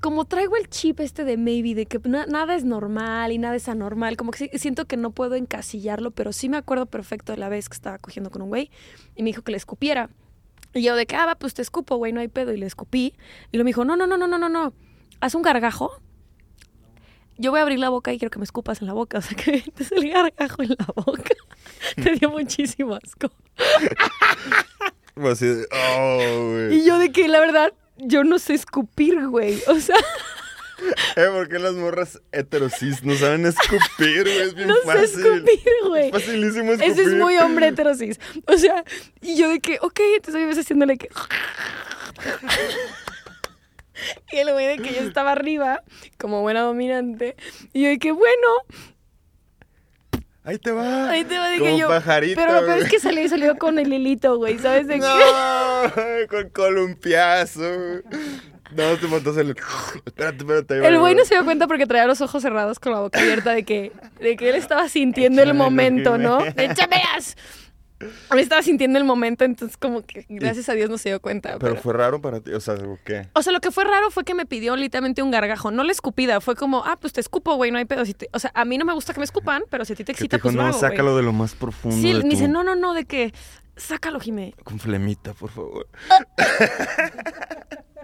como traigo el chip este de maybe, de que na- nada es normal y nada es anormal, como que siento que no puedo encasillarlo, pero sí me acuerdo perfecto de la vez que estaba cogiendo con un güey y me dijo que le escupiera. Y yo de que, ah, va, pues te escupo, güey, no hay pedo, y le escupí. Y lo me dijo, no, no, no, no, no, no, no, haz un gargajo. Yo voy a abrir la boca y quiero que me escupas en la boca, o sea, que te el gargajo en la boca. Te dio muchísimo asco. Así de, oh, güey. Y yo de que, la verdad, yo no sé escupir, güey. O sea, Eh, ¿por qué las morras heterosis no saben escupir, güey? Es bien no sé escupir, güey. Es facilísimo escupir. Ese es muy hombre heterosis. O sea, y yo de que, ok, entonces ves haciéndole que... Y el güey de que yo estaba arriba, como buena dominante. Y yo de que, bueno, Ahí te va. ahí te va de Como yo... pajarito, pero lo peor es que salió y salió con el hilito, güey, ¿sabes de qué? No, con columpiazo. No, te faltó hacerle. Espérate, espérate. ahí va, El güey no se dio cuenta porque traía los ojos cerrados con la boca abierta de que, de que él estaba sintiendo el momento, ¿no? Jimé. ¡Échamelas! Él estaba sintiendo el momento, entonces como que gracias a Dios no se dio cuenta. Pero pero- fue raro para ti, o sea, ¿o ¿qué? O sea, lo que fue raro fue que me pidió literalmente un gargajo, no la escupida. Fue como, ah, pues te escupo, güey, no hay pedo. Si te- O sea, a mí no me gusta que me escupan, pero si a ti te excita, dijo, pues lo no, hago, güey". sácalo de lo más profundo. Sí, de me dice, no, no, no, de que, sácalo, Jimé. Con flemita, por favor.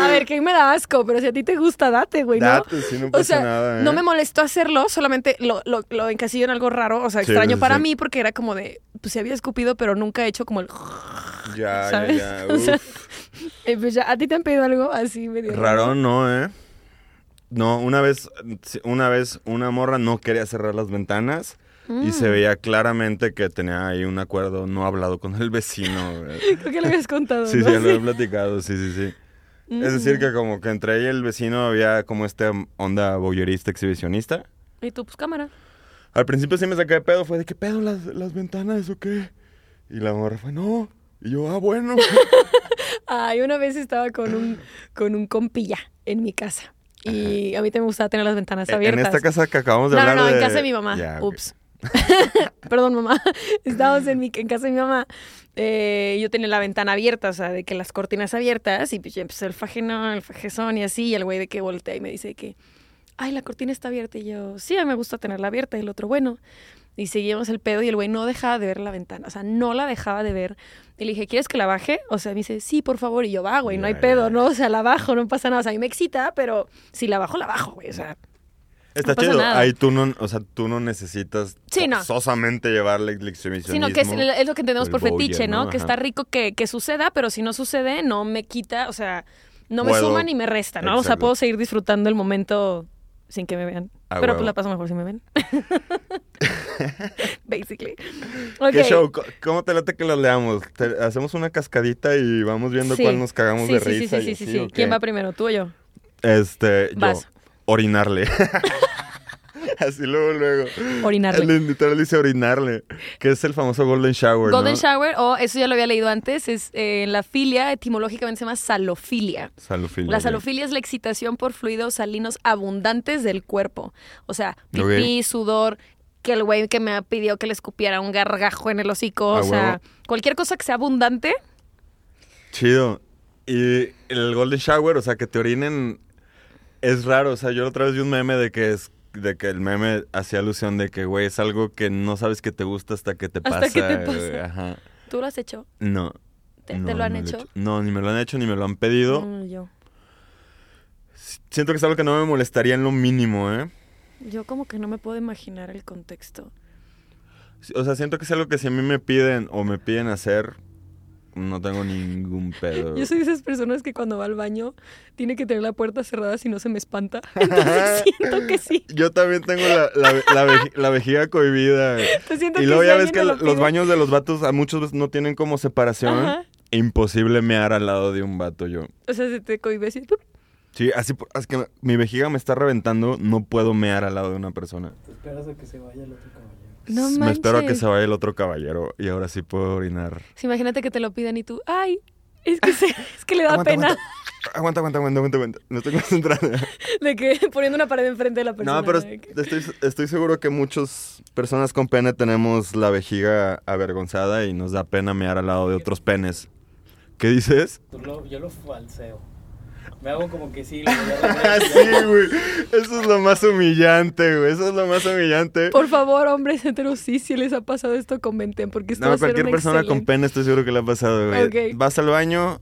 A ver, que me da asco, pero si a ti te gusta, date, güey, ¿no? Date, si no O pasa sea, nada, ¿eh? no me molestó hacerlo, solamente lo, lo, lo encasillo en algo raro, o sea, Sí, extraño sí, para sí. mí porque era como de, pues se había escupido, pero nunca he hecho como el... Ya, ¿sabes? ya, ya. O sea, eh, pues ya, ¿a ti te han pedido algo así medio Raro, no, ¿eh? No, una vez, una vez una morra no quería cerrar las ventanas y se Mm. veía claramente que tenía ahí un acuerdo no hablado con el vecino. güey. Creo que lo habías contado, Sí, ¿no? sí, lo he platicado, sí, sí, sí. Es decir, que como que entre ella y el vecino había como esta onda voyerista exhibicionista. Y tú, pues cámara. Al principio sí me saqué de pedo, fue de ¿qué pedo las, las ventanas o qué? Y la morra fue, no. Y yo, ah, bueno. Ay, una vez estaba con un, con un compilla en mi casa. Y a mí también me gustaba tener las ventanas en abiertas. esta casa que acabamos de no, no, hablar no, en de- casa de mi mamá. Ups. Perdón, mamá. Estábamos en, mi, en casa de mi mamá. Eh, yo tenía la ventana abierta, o sea, de que las cortinas abiertas. Y pues ya empezó el fajeno, el fajezón y así. Y el güey de que voltea y me dice que, ay, la cortina está abierta. Y yo, sí, a mí me gusta tenerla abierta. Y el otro, bueno. Y seguimos el pedo y el güey no dejaba de ver la ventana. O sea, no la dejaba de ver. Y le dije, ¿quieres que la baje? O sea, me dice, sí, por favor. Y yo, va, güey, no hay pedo. ¿no? O sea, la bajo, no pasa nada. O sea, a mí me excita, pero si la bajo, la bajo, güey. O sea, Está no chido. nada. Ahí tú no, o sea, tú no necesitas Sí, no. forzosamente llevarle el exhibicionismo. Sino que es, es lo que entendemos por fetiche, ¿no? Que está rico que, que suceda, pero si no sucede, no me quita, o sea, no me suma ni me resta, ¿no? O sea, puedo seguir disfrutando el momento sin que me vean. Ah, pero huevo. pues la paso mejor si me ven. Basically. ¿Qué show? ¿Cómo te late que lo leamos? Te- hacemos una cascadita y vamos viendo Sí. cuál nos cagamos Sí, de sí, risa. sí, y sí, así, sí. ¿Quién va primero, tú o yo? Este, yo. Orinarle. Así luego, luego. Orinarle. El literal dice orinarle, que es el famoso Golden Shower, Golden ¿no? shower, o eso ya lo había leído antes, es eh, la filia, etimológicamente se llama salofilia. Salofilia. La salofilia es la excitación por fluidos salinos abundantes del cuerpo. O sea, pipí, sudor, que el güey que me pidió que le escupiera un gargajo en el hocico. Ah, o sea, huevo. cualquier cosa que sea abundante. Chido. Y el golden shower, o sea, que te orinen es raro. O sea, yo otra vez vi un meme de que es de que el meme hacía alusión de que, güey, es algo que no sabes que te gusta hasta que te Hasta pasa. que te güey. pasa. Ajá. ¿Tú lo has hecho? No. ¿Te, te no, lo han no he hecho? No, ni me lo han hecho, ni me lo han pedido. Mm, yo. Siento que es algo que no me molestaría en lo mínimo, ¿eh? Yo como que no me puedo imaginar el contexto. O sea, siento que es algo que si a mí me piden o me piden hacer, no tengo ningún pedo. Yo soy de esas personas que cuando va al baño tiene que tener la puerta cerrada si no se me espanta. Entonces siento que sí. Yo también tengo la, la, la veji- la vejiga cohibida. Y luego ya ves que lo los baños de los vatos a muchos veces no tienen como separación. Ajá. Imposible mear al lado de un vato yo. O sea, se te cohibe así. Sí, así es que mi vejiga me está reventando, no puedo mear al lado de una persona. Te esperas a que se vaya el otro caballero. No me espero a que manches. se vaya el otro caballero y ahora sí puedo orinar. Sí, imagínate que te lo piden y tú, ay, es que, se- es que le da Aguanta, pena Aguanta, aguanta, aguanta, aguanta, aguanta. No estoy concentrada. de que poniendo una pared enfrente de la persona. No, pero de que- estoy, estoy seguro que muchas personas con pene tenemos la vejiga avergonzada y nos da pena mear al lado de otros penes. ¿Qué dices? Lo- yo lo falseo. Me hago como que sí. a Ah, sí, güey. Eso es lo más humillante, güey. Eso es lo más humillante. Por favor, hombres heteros, sí, si les ha pasado esto, comenten, porque esto va No, a ser cualquier un persona con pene estoy seguro que le ha pasado, güey. Vas al baño,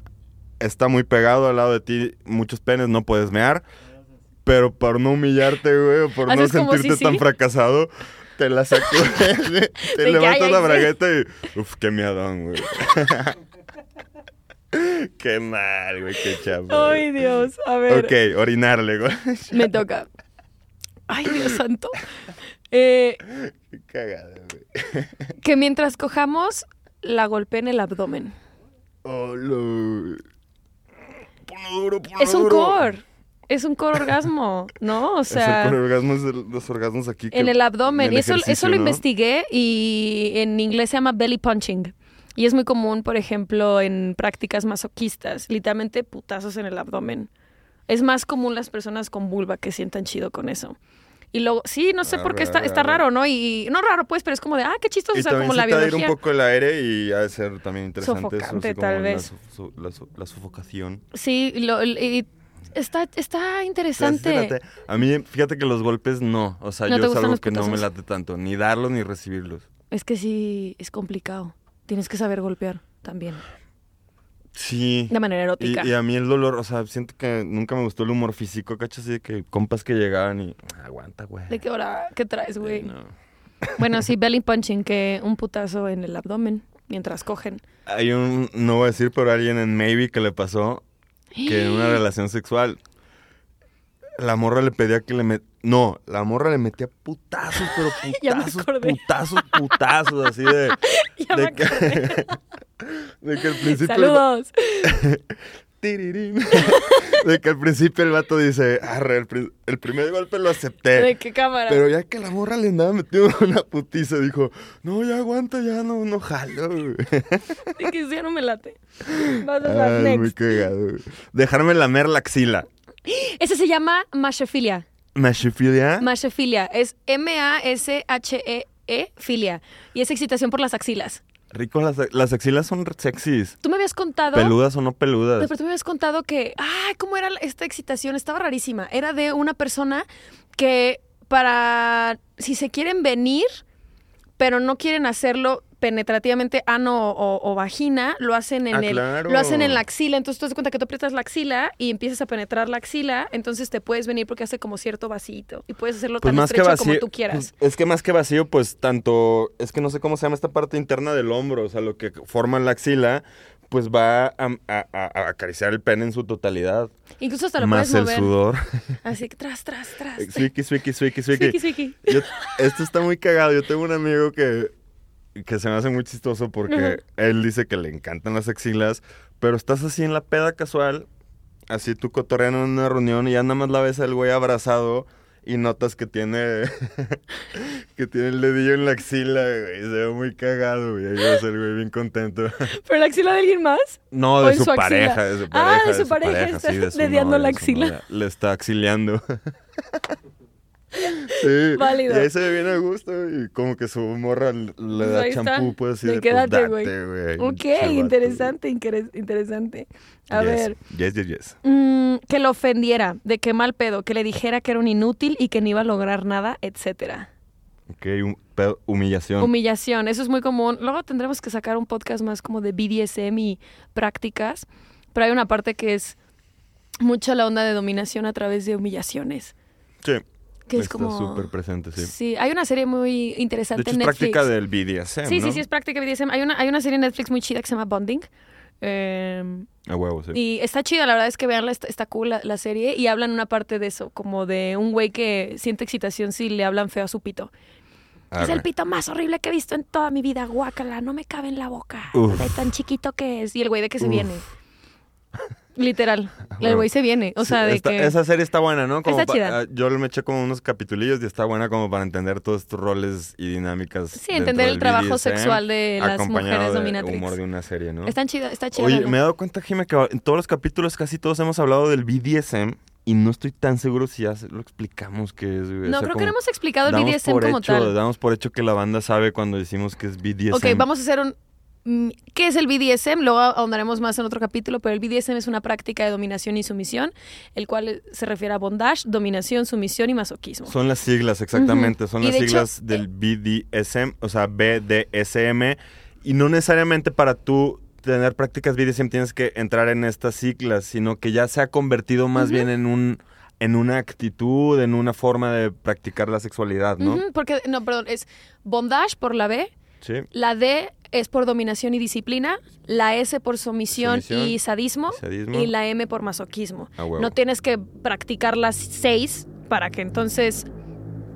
está muy pegado al lado de ti, muchos penes, no puedes mear. Pero por no humillarte, güey, o por no sentirte si tan sí. fracasado, te la sacudes, De te levantas la bragueta y... Uf, qué miadón, güey. qué mal, güey, qué chapo. Ay, Dios, a ver, Ok, orinarle, güey. me toca. Ay, Dios santo. Eh, Qué cagada, güey. que mientras cojamos, la golpeen el abdomen. Oh, lo... Ponlo duro, ponlo Es un duro. core. Es un core orgasmo, ¿no? O Es el sea, con orgasmos de los orgasmos aquí. que- en el abdomen. Y eso, eso lo investigué y en inglés se llama belly punching. Y es muy común, por ejemplo, en prácticas masoquistas, literalmente putazos en el abdomen. Es más común las personas con vulva que sientan chido con eso. Y luego, sí, no sé por qué está, está raro, ¿no? Y no raro, pues, pero es como de, ah, qué chistoso, Y o sea, como la se te va a ir biología. un poco el aire y ha de ser también interesante eso, Sofocante, como tal vez. la, la sofocación. Sí, lo- y está, está interesante. A mí, fíjate que los golpes no. O sea, ¿No te yo es algo que no me late tanto. Ni darlos ni recibirlos. Es que sí, es complicado. Tienes que saber golpear también. Sí. De manera erótica. y a mí el dolor, o sea, siento que nunca me gustó el humor físico, ¿cachas? Así de que compas que llegaban y... Aguanta, güey. ¿De qué hora? ¿Qué traes, Sí, güey? no. Bueno, sí, belly punching, que un putazo en el abdomen mientras cogen. Hay un, no voy a decir, pero alguien en Maybe que le pasó que en una relación sexual la morra le pedía que le met... No, la morra le metía putazos, pero putazos, putazos, putazos, así de... De, que, de que al principio... Saludos. De que al principio el vato dice, arre, el, pri- el primer golpe lo acepté. ¿De qué cámara? Pero ya que la morra le andaba metiendo una putiza, dijo, no, ya aguanta, ya no, no jalo, güey. De que ya no me late. Vas a Ay, muy next. cagado. güey. Dejarme lamer la axila. Ese se llama mashefilia. ¿Mashifilia? Mashefilia. Es M-A-S-H-E-E, E, filia. Y es excitación por las axilas. Rico, las, las axilas son sexys. Tú me habías contado... Peludas o no No, peludas. pero tú me habías contado que, ay, ¿cómo era esta excitación? Estaba rarísima. Era de una persona que para, si se quieren venir, pero no quieren hacerlo penetrativamente ano o, o vagina, lo hacen en Ah, el, claro. lo hacen en la axila. Entonces tú te das cuenta que tú aprietas la axila y empiezas a penetrar la axila, entonces te puedes venir porque hace como cierto vasito y puedes hacerlo Pues tan más que estrecho como vacío. tú quieras. pues, es que más que vacío, pues tanto. Es que no sé cómo se llama esta parte interna del hombro. O sea, lo que forma la axila, pues va a, a- a- a acariciar el pene en su totalidad. Incluso hasta lo Más puedes el mover. sudor. Así que tras, tras, tras. Swiki, swiki, swiki, swiki. Swiki, swiki. Yo- esto está muy cagado. Yo tengo un amigo que, que se me hace muy chistoso porque él dice que le encantan las axilas, pero estás así en la peda casual, así tú cotorreando en una reunión y ya nada más la ves al güey abrazado y notas que tiene que tiene el dedillo en la axila, güey. Se ve muy cagado, güey. Ahí ves al güey bien contento. ¿Pero la axila de alguien más? No, ¿O de su, pareja, de su Ah, de su pareja, está sí, de su la axila. novia. Le está axiliando. Sí, Válido. Y ahí se ve bien a gusto y como que su morra le le da Ahí champú, pues así De que pues, güey. Ok, interesante, interes- interesante. A Yes, ver, Yes, yes, yes. mm, que lo ofendiera, de qué mal pedo, que le dijera que era un inútil y que no iba a lograr nada, etcétera. Ok, un pedo- humillación. Humillación, eso es muy común. Luego tendremos que sacar un podcast más como de BDSM y prácticas, pero hay una parte que es mucho la onda de dominación a través de humillaciones, sí. Que es está como súper presente, sí. Sí, hay una serie muy De interesante hecho, es en Netflix. práctica del BDSM, Sí, ¿no? sí, sí, es práctica BDSM. Hay una, hay una serie en Netflix muy chida que se llama Bonding. eh, A huevo, sí. y está chida, la verdad es que veanla, está, está cool la, la serie. Y hablan una parte de eso, como de un güey que siente excitación si le hablan feo a su pito. Es Arre. el pito más horrible que he visto en toda mi vida, guácala, no me cabe en la boca. De tan chiquito que es. Y el güey de que se Uf. viene. Literal. El Bueno. güey se viene. O Sí, sea, de que. Esa serie está buena, ¿no? Como Está chida. ah, yo me eché como unos capitulillos y está buena como para entender todos estos roles y dinámicas. Sí, entender el trabajo BDSM, sexual de las mujeres de dominatrix. humor de una serie, ¿no? Están chida, está chida. Oye, me he dado cuenta, Jimé, que en todos los capítulos casi todos hemos hablado del BDSM y no estoy tan seguro si ya lo explicamos que es. güey. O No, sea, creo que no hemos explicado el BDSM por como hecho, tal. Damos por hecho que la banda sabe cuando decimos que es BDSM. Ok, vamos a hacer un... mm, ¿Qué es el BDSM? Luego ahondaremos más en otro capítulo, pero el BDSM es una práctica de dominación y sumisión, el cual se refiere a bondage, dominación, sumisión y masoquismo. Son las siglas, exactamente. Son Y las de hecho, siglas del BDSM, o sea, BDSM. Y no necesariamente para tú tener prácticas BDSM tienes que entrar en estas siglas, sino que ya se ha convertido más bien en un en una actitud, en una forma de practicar la sexualidad, ¿no? Porque, no, perdón, es bondage por la B, Sí. la D es por dominación y disciplina, la S por sumisión, Sumisión, y sadismo, sadismo. y la M por masoquismo. No tienes que practicar las seis para que entonces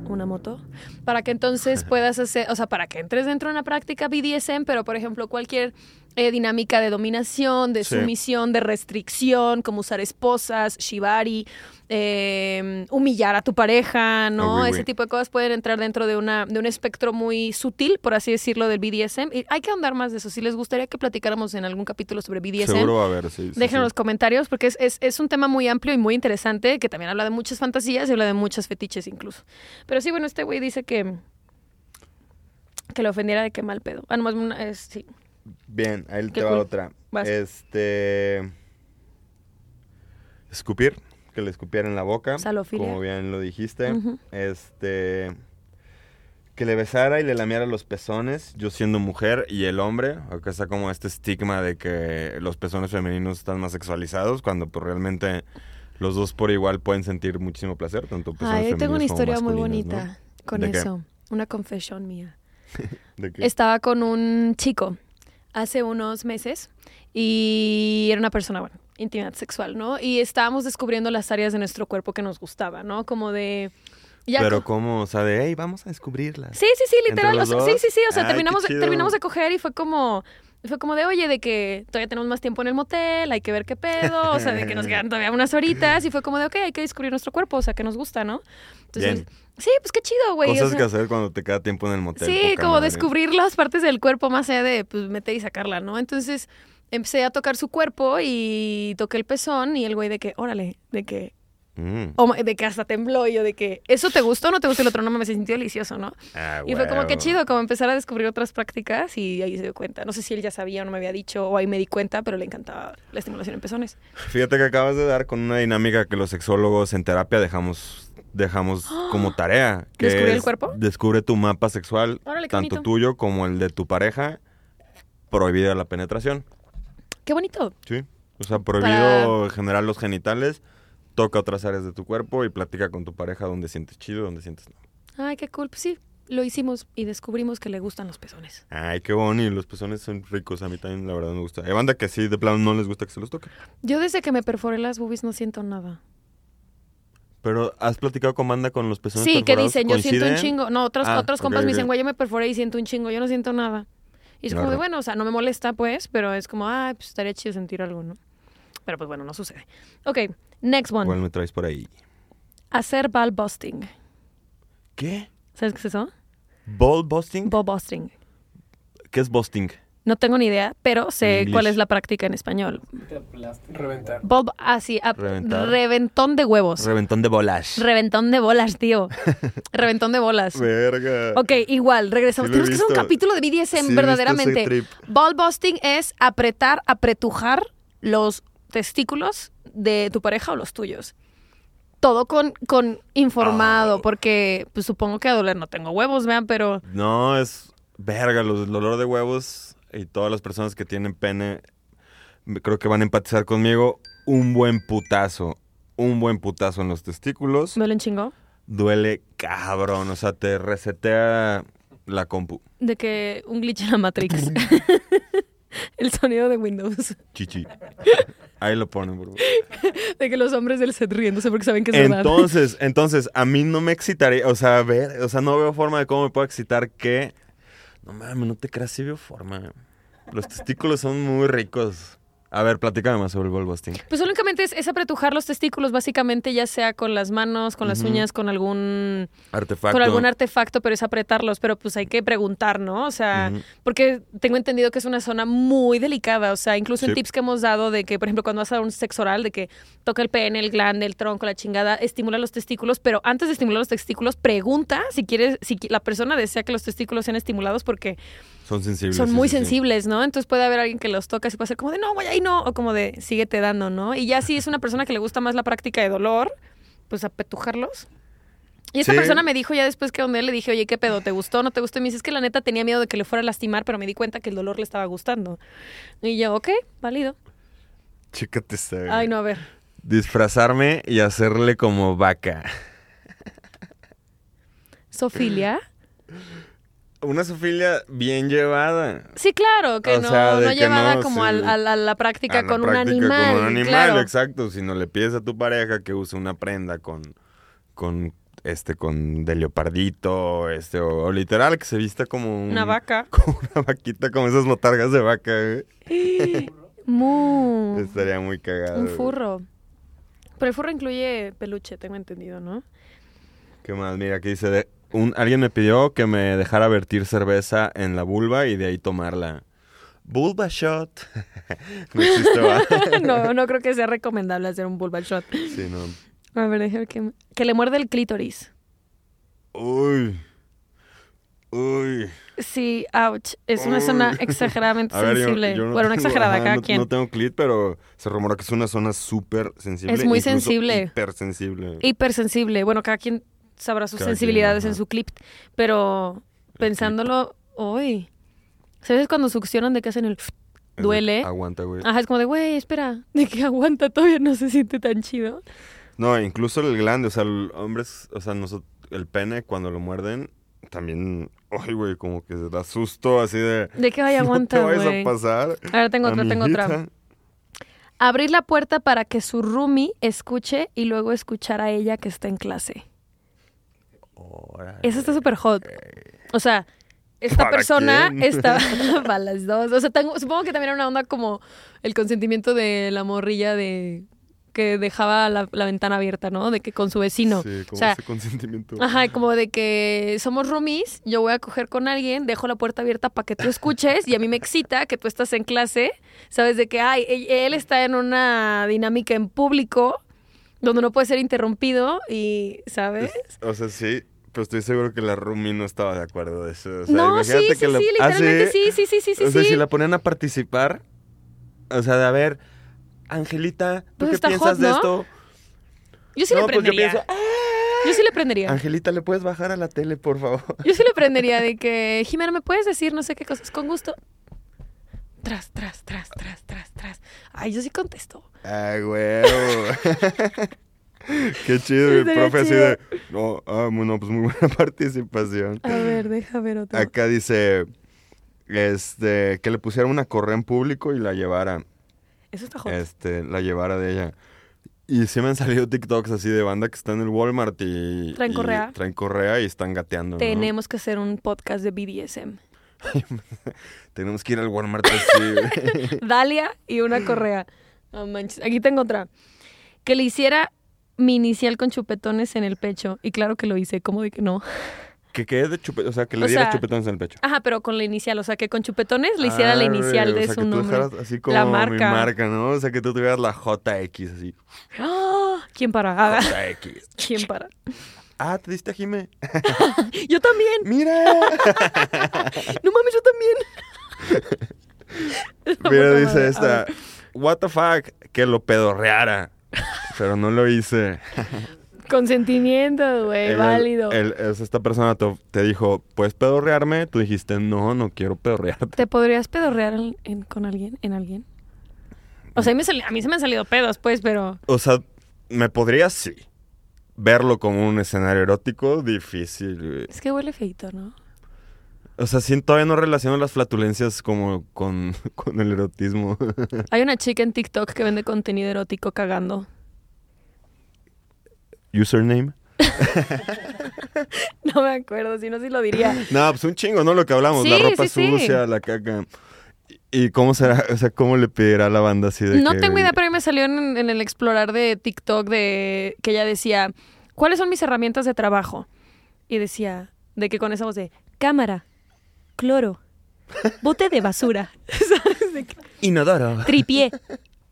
una moto para que entonces puedas hacer, o sea, para que entres dentro de una práctica BDSM, pero por ejemplo cualquier eh, dinámica de dominación, de Sí. sumisión, de restricción, como usar esposas, shibari, eh, humillar a tu pareja, ¿no? Oui, Ese oui. tipo de cosas pueden entrar dentro de una de un espectro muy sutil, por así decirlo, del BDSM. Y hay que ahondar más de eso. Si les gustaría que platicáramos en algún capítulo sobre BDSM, Seguro a haber, sí. sí, Dejen en los comentarios porque es, es, es un tema muy amplio y muy interesante que también habla de muchas fantasías y habla de muchas fetiches incluso. Pero sí, bueno, este güey dice que que le ofendiera de qué mal pedo. Ah, nomás una, es, sí. Bien, ahí te va cool. otra. Vas. Este. Escupir, que le escupiera en la boca. Salofilia. Como bien lo dijiste. Este. Que le besara y le lamiera los pezones, yo siendo mujer y el hombre. Acá está como este estigma de que los pezones femeninos están más sexualizados, cuando pues realmente los dos por igual pueden sentir muchísimo placer, tanto pezones Ay, yo tengo una historia muy bonita con eso. Una confesión mía. ¿De qué? Estaba con un chico hace unos meses y era una persona, bueno, intimidad sexual, ¿no? Y estábamos descubriendo las áreas de nuestro cuerpo que nos gustaba, ¿no? Como de... ya Pero co- como, o sea, de, hey, vamos a descubrirlas. Sí, sí, sí, literal. ¿Entre o los sea, sí, sí, sí. O sea, terminamos, terminamos de coger y fue como. Fue como de, oye, de que todavía tenemos más tiempo en el motel, hay que ver qué pedo, o sea, de que nos quedan todavía unas horitas, y fue como de, ok, hay que descubrir nuestro cuerpo, o sea, que nos gusta, ¿no? Entonces, Bien. sí, pues qué chido, güey. o Cosas sea, que hacer cuando te queda tiempo en el motel. sí, como madre. descubrir las partes del cuerpo más allá de, pues, meter y sacarla, ¿no? Entonces, empecé a tocar su cuerpo y toqué el pezón, y el güey de que, órale, de que, Mm. o de que hasta tembló, y yo de que, ¿eso te gustó o no te gustó el otro? No me sintió delicioso, ¿no? Ah, Y fue como que chido, como empezar a descubrir otras prácticas y ahí se dio cuenta. No sé si él ya sabía o no me había dicho o ahí me di cuenta, pero le encantaba la estimulación en pezones. Fíjate que acabas de dar con una dinámica que los sexólogos en terapia dejamos dejamos como tarea. Que ¿Descubrir el cuerpo? Descubre tu mapa sexual, Órale, tanto bonito. tuyo como el de tu pareja. Prohibida la penetración, ¡Qué bonito! ¿sí? O sea, prohibido generar los genitales. Toca otras áreas de tu cuerpo y platica con tu pareja donde sientes chido, donde sientes no. Ay, qué cool. Pues sí, lo hicimos y descubrimos que le gustan los pezones. Ay, qué bonito. Los pezones son ricos. A mí también, la verdad, me gusta. Hay banda que sí, de plano, no les gusta que se los toque. Yo desde que me perforé las boobies no siento nada. Pero, ¿has platicado con banda con los pezones Sí, que dicen, yo siento un chingo. No, otros, Ah, otros compas me dicen, güey, yo me perforé y siento un chingo. Yo no siento nada. Y es como de, Claro. bueno, o sea, no me molesta, pues, pero es como, ah, pues estaría chido sentir algo, ¿no? Pero pues bueno, no sucede. Ok, next one. Igual me traes por ahí. Hacer ball busting. ¿Qué? ¿Sabes qué es eso? ¿Ball busting? Ball busting. ¿Qué es busting? No tengo ni idea, pero sé English. cuál es la práctica en español. Reventar. Bob, ah, sí, ap- Reventar. reventón de huevos. Reventón de bolas. Reventón de bolas, tío. Reventón de bolas. Verga. Ok, igual, regresamos. Sí Tenemos que hacer un capítulo de BDSM, Sí, verdaderamente. Ball busting es apretar, apretujar los testículos de tu pareja o los tuyos. Todo con, con informado, Ah. porque pues, supongo que a doler no tengo huevos, vean, pero No, es verga, los, el dolor de huevos y todas las personas que tienen pene creo que van a empatizar conmigo. Un buen putazo, un buen putazo en los testículos me lo chingó. duele cabrón, o sea, te resetea la compu. De que un glitch en la Matrix. El sonido de Windows. Chichi. Ahí lo ponen, por favor. De que los hombres del set riéndose porque saben que es verdad. Entonces, entonces, a mí no me excitaría, o sea, ver, o sea, no veo forma de cómo me puedo excitar que... No mames, no te creas, sí veo forma. Los testículos son muy ricos. A ver, platícame más sobre el ball busting. Pues únicamente es, es apretujar los testículos, básicamente, ya sea con las manos, con las uñas, con algún Artefacto. con algún artefacto, pero es apretarlos, pero pues hay que preguntar, ¿no? O sea, porque tengo entendido que es una zona muy delicada, o sea, incluso en Sí. tips que hemos dado de que, por ejemplo, cuando vas a dar un sexo oral, de que toca el pene, el glande, el tronco, la chingada, estimula los testículos, pero antes de estimular los testículos, pregunta si quieres, si la persona desea que los testículos sean estimulados porque Son sensibles. son muy sí, sí. sensibles, ¿no? Entonces puede haber alguien que los toca y puede ser como de, no, voy ahí no, o como de, síguete dando, ¿no? Y ya si es una persona que le gusta más la práctica de dolor, pues apetujarlos. Y esta Sí. persona me dijo ya después que donde le dije, oye, ¿qué pedo? ¿Te gustó o no te gustó? Y me dice, es que la neta tenía miedo de que le fuera a lastimar, pero me di cuenta que el dolor le estaba gustando. Y yo, ok, válido. Chécate esta. güey. Ay, no, a ver. Disfrazarme y hacerle como vaca. ¿Sofilia? Una sofilia bien llevada. Sí, claro, que O no, sea, llevada no, como sí. a, la práctica A la con un animal. Con un animal, claro. exacto. Si no le pides a tu pareja que use una prenda con, con este, con de leopardito, este, o, o literal que se vista como un- Una vaca. Como una vaquita, como esas botargas de vaca, güey. Mu. Estaría muy cagado. Un güey. furro. Pero el furro incluye peluche, tengo entendido, ¿no? ¿Qué más? Mira, aquí dice, de- un, alguien me pidió que me dejara vertir cerveza en la vulva y de ahí tomarla. Vulva shot. no existe, no, no creo que sea recomendable hacer un vulva shot. sí, no. A ver, déjame que... Que le muerde el clítoris. Uy. Uy. Sí, ouch. Es una Uy. zona exageradamente ver, sensible. yo no bueno, una exagerada, cada no, quien. No tengo clit, pero se rumora que es una zona súper sensible. Es muy sensible. Hipersensible. Hipersensible. Bueno, cada quien sabrá sus Cada quien, sensibilidades en su clip. Pero pensándolo, uy. ¿Sabes cuando succionan de que hacen el... Duele? Aguanta, güey. Ajá, es como de, güey, espera. De que aguanta, todavía no se siente tan chido. No, incluso el glande, o sea, el hombres, o sea, nosotros, el pene cuando lo muerden, también, ay, güey, como que da susto así de... De que, ay, aguanta, no güey. a pasar. A ver, tengo otra, tengo otra. Abrir la puerta para que su roomie escuche y luego escuchar a ella que está en clase. Órale. Eso está súper hot. O sea, esta ¿Para persona quién? está para las dos. O sea, tengo- supongo que también era una onda como el consentimiento de la morrilla de que dejaba la, la ventana abierta, ¿no? De que con su vecino. Sí, como o sea, ese consentimiento. Ajá, como de que somos roomies, yo voy a coger con alguien, dejo la puerta abierta para que tú escuches y a mí me excita que tú estás en clase, sabes de que, ay, e- él está en una dinámica en público donde no puede ser interrumpido y, ¿sabes? Es- o sea, sí, pero estoy seguro que la Rumi no estaba de acuerdo de eso. O sea, no, sí, sí, que la- sí, Ah, literalmente sí, sí, sí, sí, sí. o sea, sí. si la ponían a participar, o sea, de a ver, Angelita, ¿tú Pues qué está piensas hot, de ¿no? esto? Yo sí no, le pues yo prendería. pienso, "Ah, Yo sí le prendería. Angelita, ¿le puedes bajar a la tele, por favor? Yo sí le prendería de que, Jimena, ¿me puedes decir no sé qué cosas? Con gusto. Tras, tras, tras, tras, tras, tras. Ay, yo sí contesto. Ay, huevo. Qué chido, el Estaría profe así de. No, ah, bueno, pues muy buena participación. A ver, deja ver otro. Acá dice. Este, que le pusiera una correa en público y la llevara. Eso está hot. Este, la llevara de ella. Y sí me han salido TikToks así de banda que está en el Walmart y. ¿Traen y correa? Traen correa y están gateando. ¿no? Tenemos que hacer un podcast de BDSM. Tenemos que ir al Walmart así. güey. Dalia y una correa. Manches. Aquí tengo otra. Que le hiciera mi inicial con chupetones en el pecho. Y claro que lo hice, como de que no. Que quede de chupetones, o sea, que le O diera sea, chupetones en el pecho. Ajá, pero con la inicial, o sea, que con chupetones le hiciera la inicial o de sea, su que nombre. así como La mi marca. marca, ¿no? O sea, que tú tuvieras la JX así. ¡Ah! ¿Quién para? Ah, JX. ¿Quién para? Ah, te diste a Jime. Yo también. Mira. No mames, yo también. Mira, dice esta. What the fuck, que lo pedorreara. Pero no lo hice. Consentimiento, güey, válido. es- esta persona te, te dijo, ¿puedes pedorrearme? Tú dijiste, no, no quiero pedorrearte. ¿Te podrías pedorrear en- en- con alguien? ¿En alguien? O sea, a mí, me a mí se me han salido pedos, pues, pero... O sea, me podría, sí. Verlo como un escenario erótico, difícil. güey. Es que huele feito, ¿no? O sea, sí, todavía no relaciono las flatulencias como con, con el erotismo. Hay una chica en TikTok que vende contenido erótico cagando. Username. No me acuerdo, si no, sí lo diría. No, pues un chingo, ¿no? Lo que hablamos, la ropa sí, sí. sucia, la caca. ¿Y cómo será? O sea, ¿cómo le pedirá a la banda así de No que- tengo idea, pero a mí me salió en, en el explorar de TikTok de que ella decía, ¿cuáles son mis herramientas de trabajo? Y decía, de que con esa voz de cámara, cloro, bote de basura, ¿sabes? De que- Inodoro. tripié,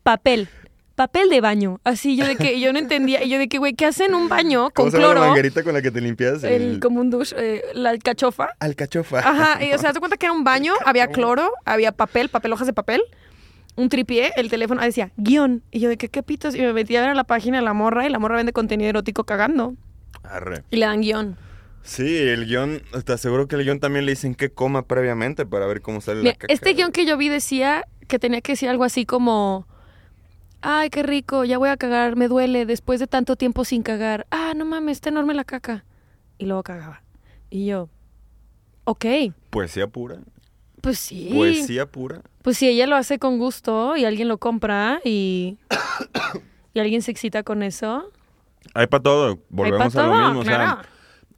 papel, papel de baño. Así yo de que yo no entendía, y yo de que, güey, ¿qué hacen un baño ¿Cómo con se llama la cloro? manguerita con la que te limpias? El, como un douche, eh, la alcachofa. Alcachofa. Ajá, y, o sea, te cuenta que era un baño, había cloro, había papel, papel, hojas de papel, un tripié, el teléfono ah, decía guion. Y yo de que qué pitos, y me metí a ver a la página de la morra y la morra vende contenido erótico cagando. Arre. Y le dan guion. Sí, el guion, te aseguro que el guion también le dicen que coma previamente para ver cómo sale Mira, la caca. este guion que yo vi decía que tenía que decir algo así como, ay, qué rico, ya voy a cagar, me duele después de tanto tiempo sin cagar. Ah, no mames, está enorme la caca. Y luego cagaba. Y yo, ok, Poesía pura. pues sí. Poesía pura. Pues si ella lo hace con gusto y alguien lo compra y, y alguien se excita con eso. Hay para todo. Volvemos pa' a lo mismo. O sea, claro.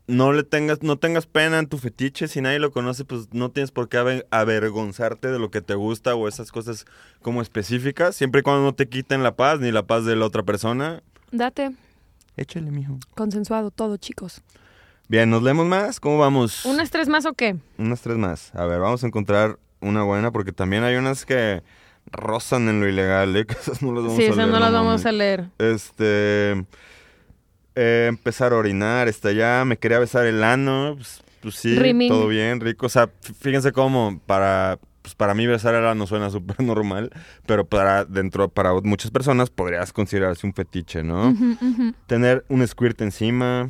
No le tengas, no tengas pena en tu fetiche. Si nadie lo conoce, pues no tienes por qué aver- avergonzarte de lo que te gusta o esas cosas como específicas. Siempre y cuando no te quiten la paz ni la paz de la otra persona. Date, Échale, mijo. consensuado todo, chicos. Bien, ¿nos leemos más? ¿Cómo vamos? ¿Un estrés más o qué? Unas tres más. A ver, vamos a encontrar una buena porque también hay unas que rozan en lo ilegal, ¿eh? Que esas no las vamos sí, a esas leer. no las vamos a leer. Este. Eh, empezar a orinar, está ya. Me quería besar el ano. Pues, pues sí, Rimming. todo bien, rico. O sea, fí- fíjense cómo para. Pues para mí besar el ano suena súper normal, pero para dentro, para muchas personas podrías considerarse un fetiche, ¿no? Tener un squirt encima,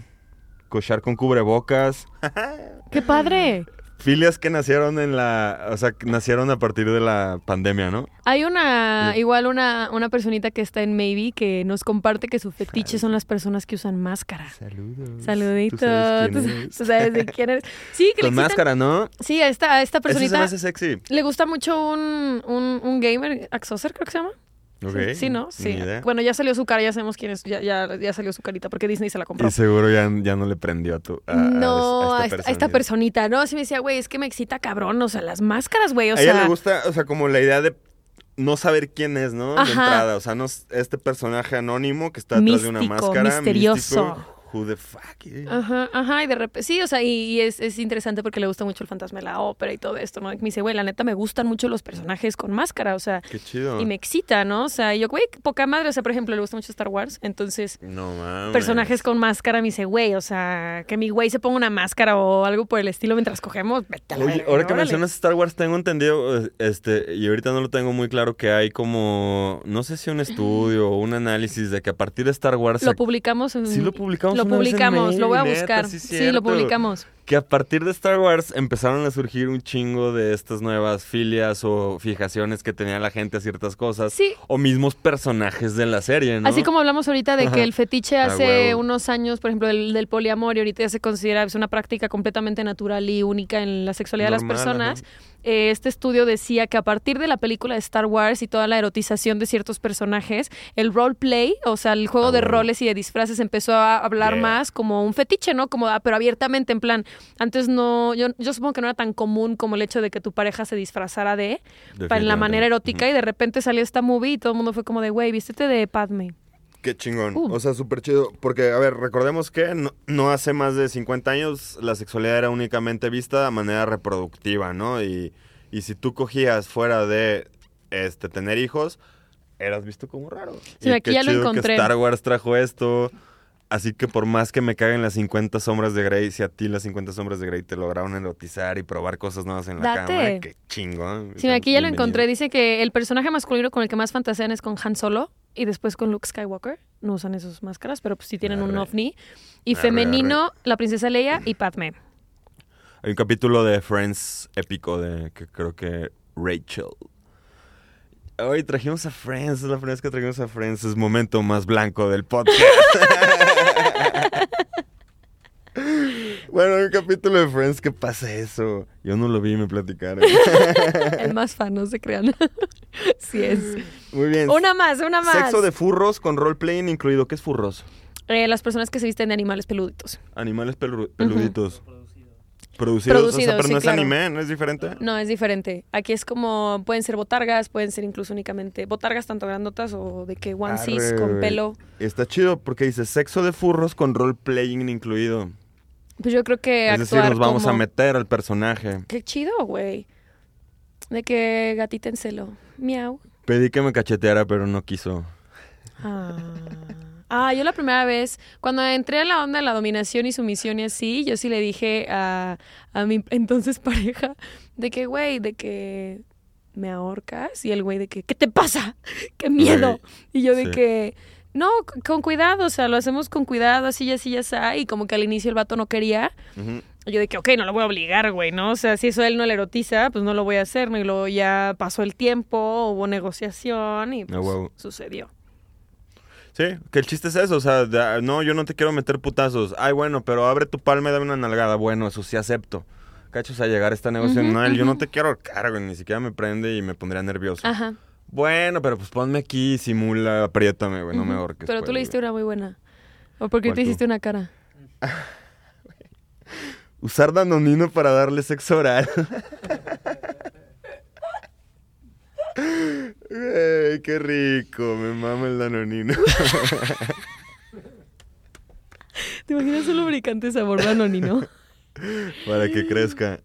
cochar con cubrebocas, ¡Qué padre! Filias que nacieron en la, o sea, que nacieron a partir de la pandemia, ¿no? Hay una, Sí. igual una, una personita que está en Maybe que nos comparte que su fetiche son las personas que usan máscara. Saludos. Saludito. ¿Tú sabes quién Tú eres? tú sabes de quién eres. Sí, que le Con excitan- máscara, ¿no? Sí, a esta, a esta Eso se me personita hace sexy. le gusta mucho un, un, un gamer, Axoser creo que se llama. Sí, ¿no? Sí. Bueno, ya salió su cara, ya sabemos quién es, ya, ya, ya salió su carita, porque Disney se la compró. Y seguro ya, ya no le prendió a tu. A, no, a a esta, a esta personita. No, sí me decía, güey, es que me excita cabrón, o sea, las máscaras, güey, o a ella sea. le gusta, o sea, como la idea de no saber quién es, ¿no? De entrada. O sea, no es este personaje anónimo que está detrás de una máscara. misterioso. místico. Who the fuck is? Ajá, ajá, y de repente, sí, o sea, y, y es, es interesante porque le gusta mucho el fantasma de la ópera y todo esto, ¿no? Y me dice, güey, la neta me gustan mucho los personajes con máscara, o sea, Qué chido. y me excita, ¿no? O sea, y yo, güey, poca madre, o sea, por ejemplo, le gusta mucho Star Wars, entonces, No mames. personajes con máscara, me dice, güey, o sea, que mi güey se ponga una máscara o algo por el estilo mientras cogemos, vete a la Oye, verga, ahora que órale. mencionas Star Wars, tengo entendido, eh, este, y ahorita no lo tengo muy claro, que hay como, no sé si un estudio o un análisis de que a partir de Star Wars... Lo publicamos en... Sí lo publicamos Lo publicamos, lo voy a neta, buscar. sí, Sí, lo publicamos. Que a partir de Star Wars empezaron a surgir un chingo de estas nuevas filias o fijaciones que tenía la gente a ciertas cosas. Sí, O mismos personajes de la serie, ¿no? Así como hablamos ahorita de que el fetiche hace unos años, por ejemplo, del, del poliamor, y ahorita ya se considera es una práctica completamente natural y única en la sexualidad de las personas. eh, este estudio decía que a partir de la película de Star Wars y toda la erotización de ciertos personajes, el roleplay, o sea, el juego Ah, de roles y de disfraces empezó a hablar Yeah. más como un fetiche, ¿no? Como, ah, pero abiertamente, en plan, antes no, yo, yo supongo que no era tan común como el hecho de que tu pareja se disfrazara de, para en la manera erótica, y de repente salió esta movie y todo el mundo fue como de, güey, vístete de Padme. Qué chingón. Uh. O sea, súper chido. Porque, a ver, recordemos que no, no hace más de 50 años la sexualidad era únicamente vista de manera reproductiva, ¿no? Y, y si tú cogías fuera de este tener hijos, eras visto como raro. Sí, Y aquí qué ya lo encontré. Que Star Wars trajo esto. Así que por más que me caguen las 50 sombras de Grey, si a ti las 50 sombras de Grey te lograron erotizar y probar cosas nuevas en la Date. cama, qué chingón. Sí, aquí ya lo encontré. Dice que el personaje masculino con el que más fantasean es con Han Solo y después con Luke Skywalker. No usan esas máscaras, pero pues sí tienen un ovni. Y Arre, femenino, la princesa Leia y Padme. Hay un capítulo de Friends épico de que creo que Rachel. Hoy trajimos a Friends, es la primera vez que trajimos a Friends, es momento más blanco del podcast. bueno, hay un capítulo de Friends que pasa eso. Yo no lo vi, me platicaron. El más fan, no se crean. sí es. Muy bien. Una más, una más. Sexo de furros con roleplaying incluido. ¿Qué es furros? Eh, las personas que se visten de animales peluditos. Animales pelu- peluditos. Producido. Producidos. o sea, Producidos, pero sí, no es claro. anime, ¿no es diferente? No, es diferente. Aquí es como, pueden ser botargas, pueden ser incluso únicamente botargas tanto grandotas o de que onesies Arre, con pelo. Está chido porque dice sexo de furros con roleplaying incluido. Pues yo creo que Es decir, nos vamos como... a meter al personaje. Qué chido, güey. De que gatita en celo. Miau. Pedí que me cacheteara, pero no quiso. Ah. Ah, yo la primera vez, cuando entré a la onda de la dominación y sumisión y así, yo sí le dije a, a mi entonces pareja de que, güey, de que me ahorcas y el güey de que, ¿qué te pasa? ¡Qué miedo! Y yo de sí. que, no, con cuidado, o sea, lo hacemos con cuidado, así, así, así, y como que al inicio el vato no quería. Y yo de que, ok, no lo voy a obligar, güey, ¿no? O sea, si eso a él no le erotiza, pues no lo voy a hacer, ¿no? Y luego ya pasó el tiempo, hubo negociación y pues, sucedió. Sí, que el chiste es eso, o sea, de- no, yo no te quiero meter putazos. Ay, bueno, pero abre tu palma y dame una nalgada. Bueno, eso sí acepto. Cachos a llegar a esta negociación. No, él, yo no te quiero ahorcar, güey, ni siquiera me prende y me pondría nervioso. Ajá. Bueno, pero pues ponme aquí, simula, apriétame, güey, no me ahorques. Pero tú pues, le diste una muy buena. ¿O porque ¿Cuál te tú? hiciste una cara? Usar danonino para darle sexo oral. Qué rico, me mama el danonino. ¿Te imaginas un lubricante sabor danonino? para que crezca.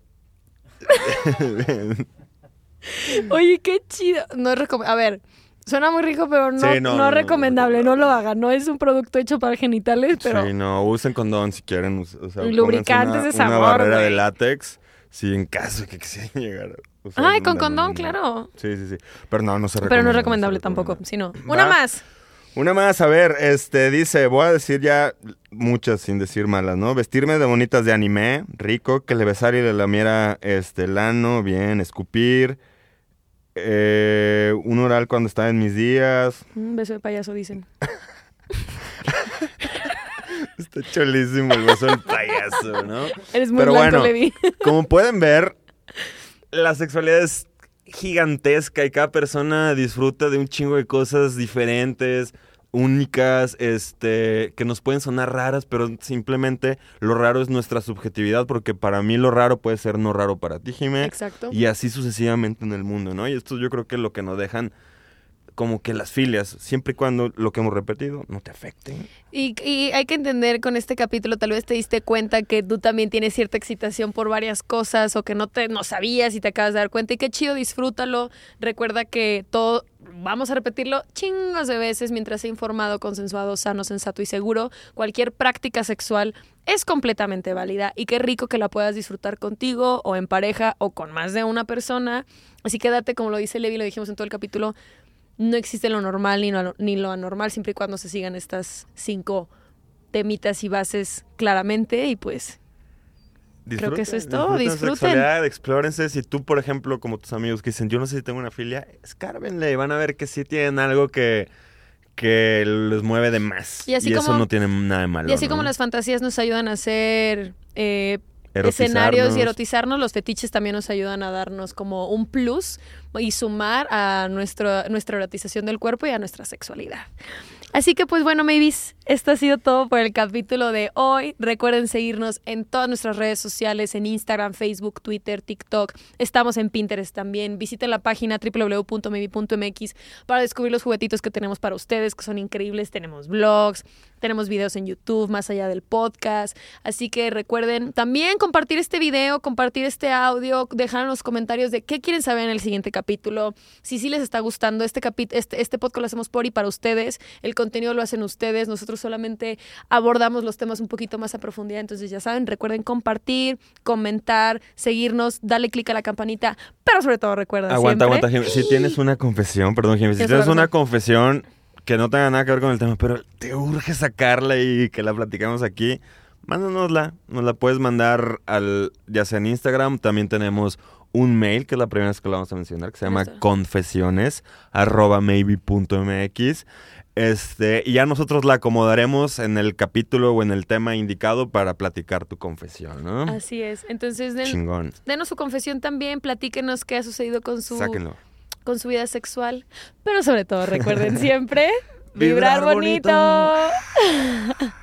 Oye, qué chido. No es A ver, suena muy rico, pero no, Sí, no no, no, es no, recomendable. No, lo hagan. No es un producto hecho para genitales, pero... Sí, no, usen condón si quieren. O sea, Lubricantes de sabor, Una barrera de látex, si en caso de que quisieran llegar Ay, con condón, claro. Sí, sí, sí. Pero no, no se recomienda. Pero no es recomendable tampoco, recomienda. sino... Una más. Una más, a ver, este dice, voy a decir ya muchas sin decir malas, ¿no? Vestirme de bonitas de anime, rico, que le besara y le lamiera este el ano, bien, escupir, eh, un oral cuando estaba en mis días. Un beso de payaso, dicen. Está cholísimo el beso del payaso, ¿no? Eres muy Pero blanco, bueno, Levi. Como pueden ver, la sexualidad es gigantesca y cada persona disfruta de un chingo de cosas diferentes, únicas, este, que nos pueden sonar raras, pero simplemente lo raro es nuestra subjetividad, porque para mí lo raro puede ser no raro para ti, Jimé, Exacto. y así sucesivamente en el mundo, ¿no? Y esto yo creo que es lo que nos dejan como que las filias, siempre y cuando lo que hemos repetido no te afecte. Y, y hay que entender con este capítulo, tal vez te diste cuenta que tú también tienes cierta excitación por varias cosas o que no te no sabías y te acabas de dar cuenta. Y qué chido, disfrútalo. Recuerda que todo, vamos a repetirlo chingos de veces mientras sea informado, consensuado, sano, sensato y seguro. Cualquier práctica sexual es completamente válida y qué rico que la puedas disfrutar contigo o en pareja o con más de una persona. Así que date, como lo dice Levi, lo dijimos en todo el capítulo, no existe lo normal ni lo, ni lo anormal, siempre y cuando se sigan estas cinco temitas y bases claramente y pues Creo que eso es todo, disfruten disfruten. sexualidad, explórense. Si tú, por ejemplo, como tus amigos que dicen, yo no sé si tengo una filia, escárbenle y van a ver que sí tienen algo que, que les mueve de más. Y así eso como- no tiene nada de malo. y así ¿no? como las fantasías nos ayudan a hacer eh, escenarios y erotizarnos, los fetiches también nos ayudan a darnos como un plus y sumar a nuestro, nuestra erotización del cuerpo y a nuestra sexualidad. Así que pues bueno, maybes, esto ha sido todo por el capítulo de hoy. Recuerden seguirnos en todas nuestras redes sociales, en Instagram, Facebook, Twitter, TikTok. Estamos en Pinterest también. Visiten la página www.maybe.mx para descubrir los juguetitos que tenemos para ustedes, que son increíbles. Tenemos vlogs, tenemos videos en YouTube, más allá del podcast. Así que recuerden también compartir este video, compartir este audio, dejar en los comentarios de qué quieren saber en el siguiente capítulo. Si sí les está gustando este, este, este podcast, lo hacemos por y para ustedes. Contenido lo hacen ustedes. Nosotros solamente abordamos los temas un poquito más a profundidad. Entonces, ya saben, recuerden compartir, comentar, seguirnos, darle clic a la campanita. Pero sobre todo, recuerden. Aguanta, siempre, aguanta, Si tienes una confesión, perdón, Jimmy, si Tienes una confesión que no tenga nada que ver con el tema, pero te urge sacarla y que la platicamos aquí, mándanosla. Nos la puedes mandar al, ya sea en Instagram, también tenemos un mail, que es la primera vez que lo vamos a mencionar, que se llama confesiones, arroba maybe.mx. Este, y ya nosotros la acomodaremos en el capítulo o en el tema indicado para platicar tu confesión, ¿no? Así es. Entonces, den- Chingón. denos su confesión también. Platíquenos qué ha sucedido con su, Sáquenlo. con su vida sexual. Pero sobre todo, recuerden siempre Vibrar vibrar bonito. bonito.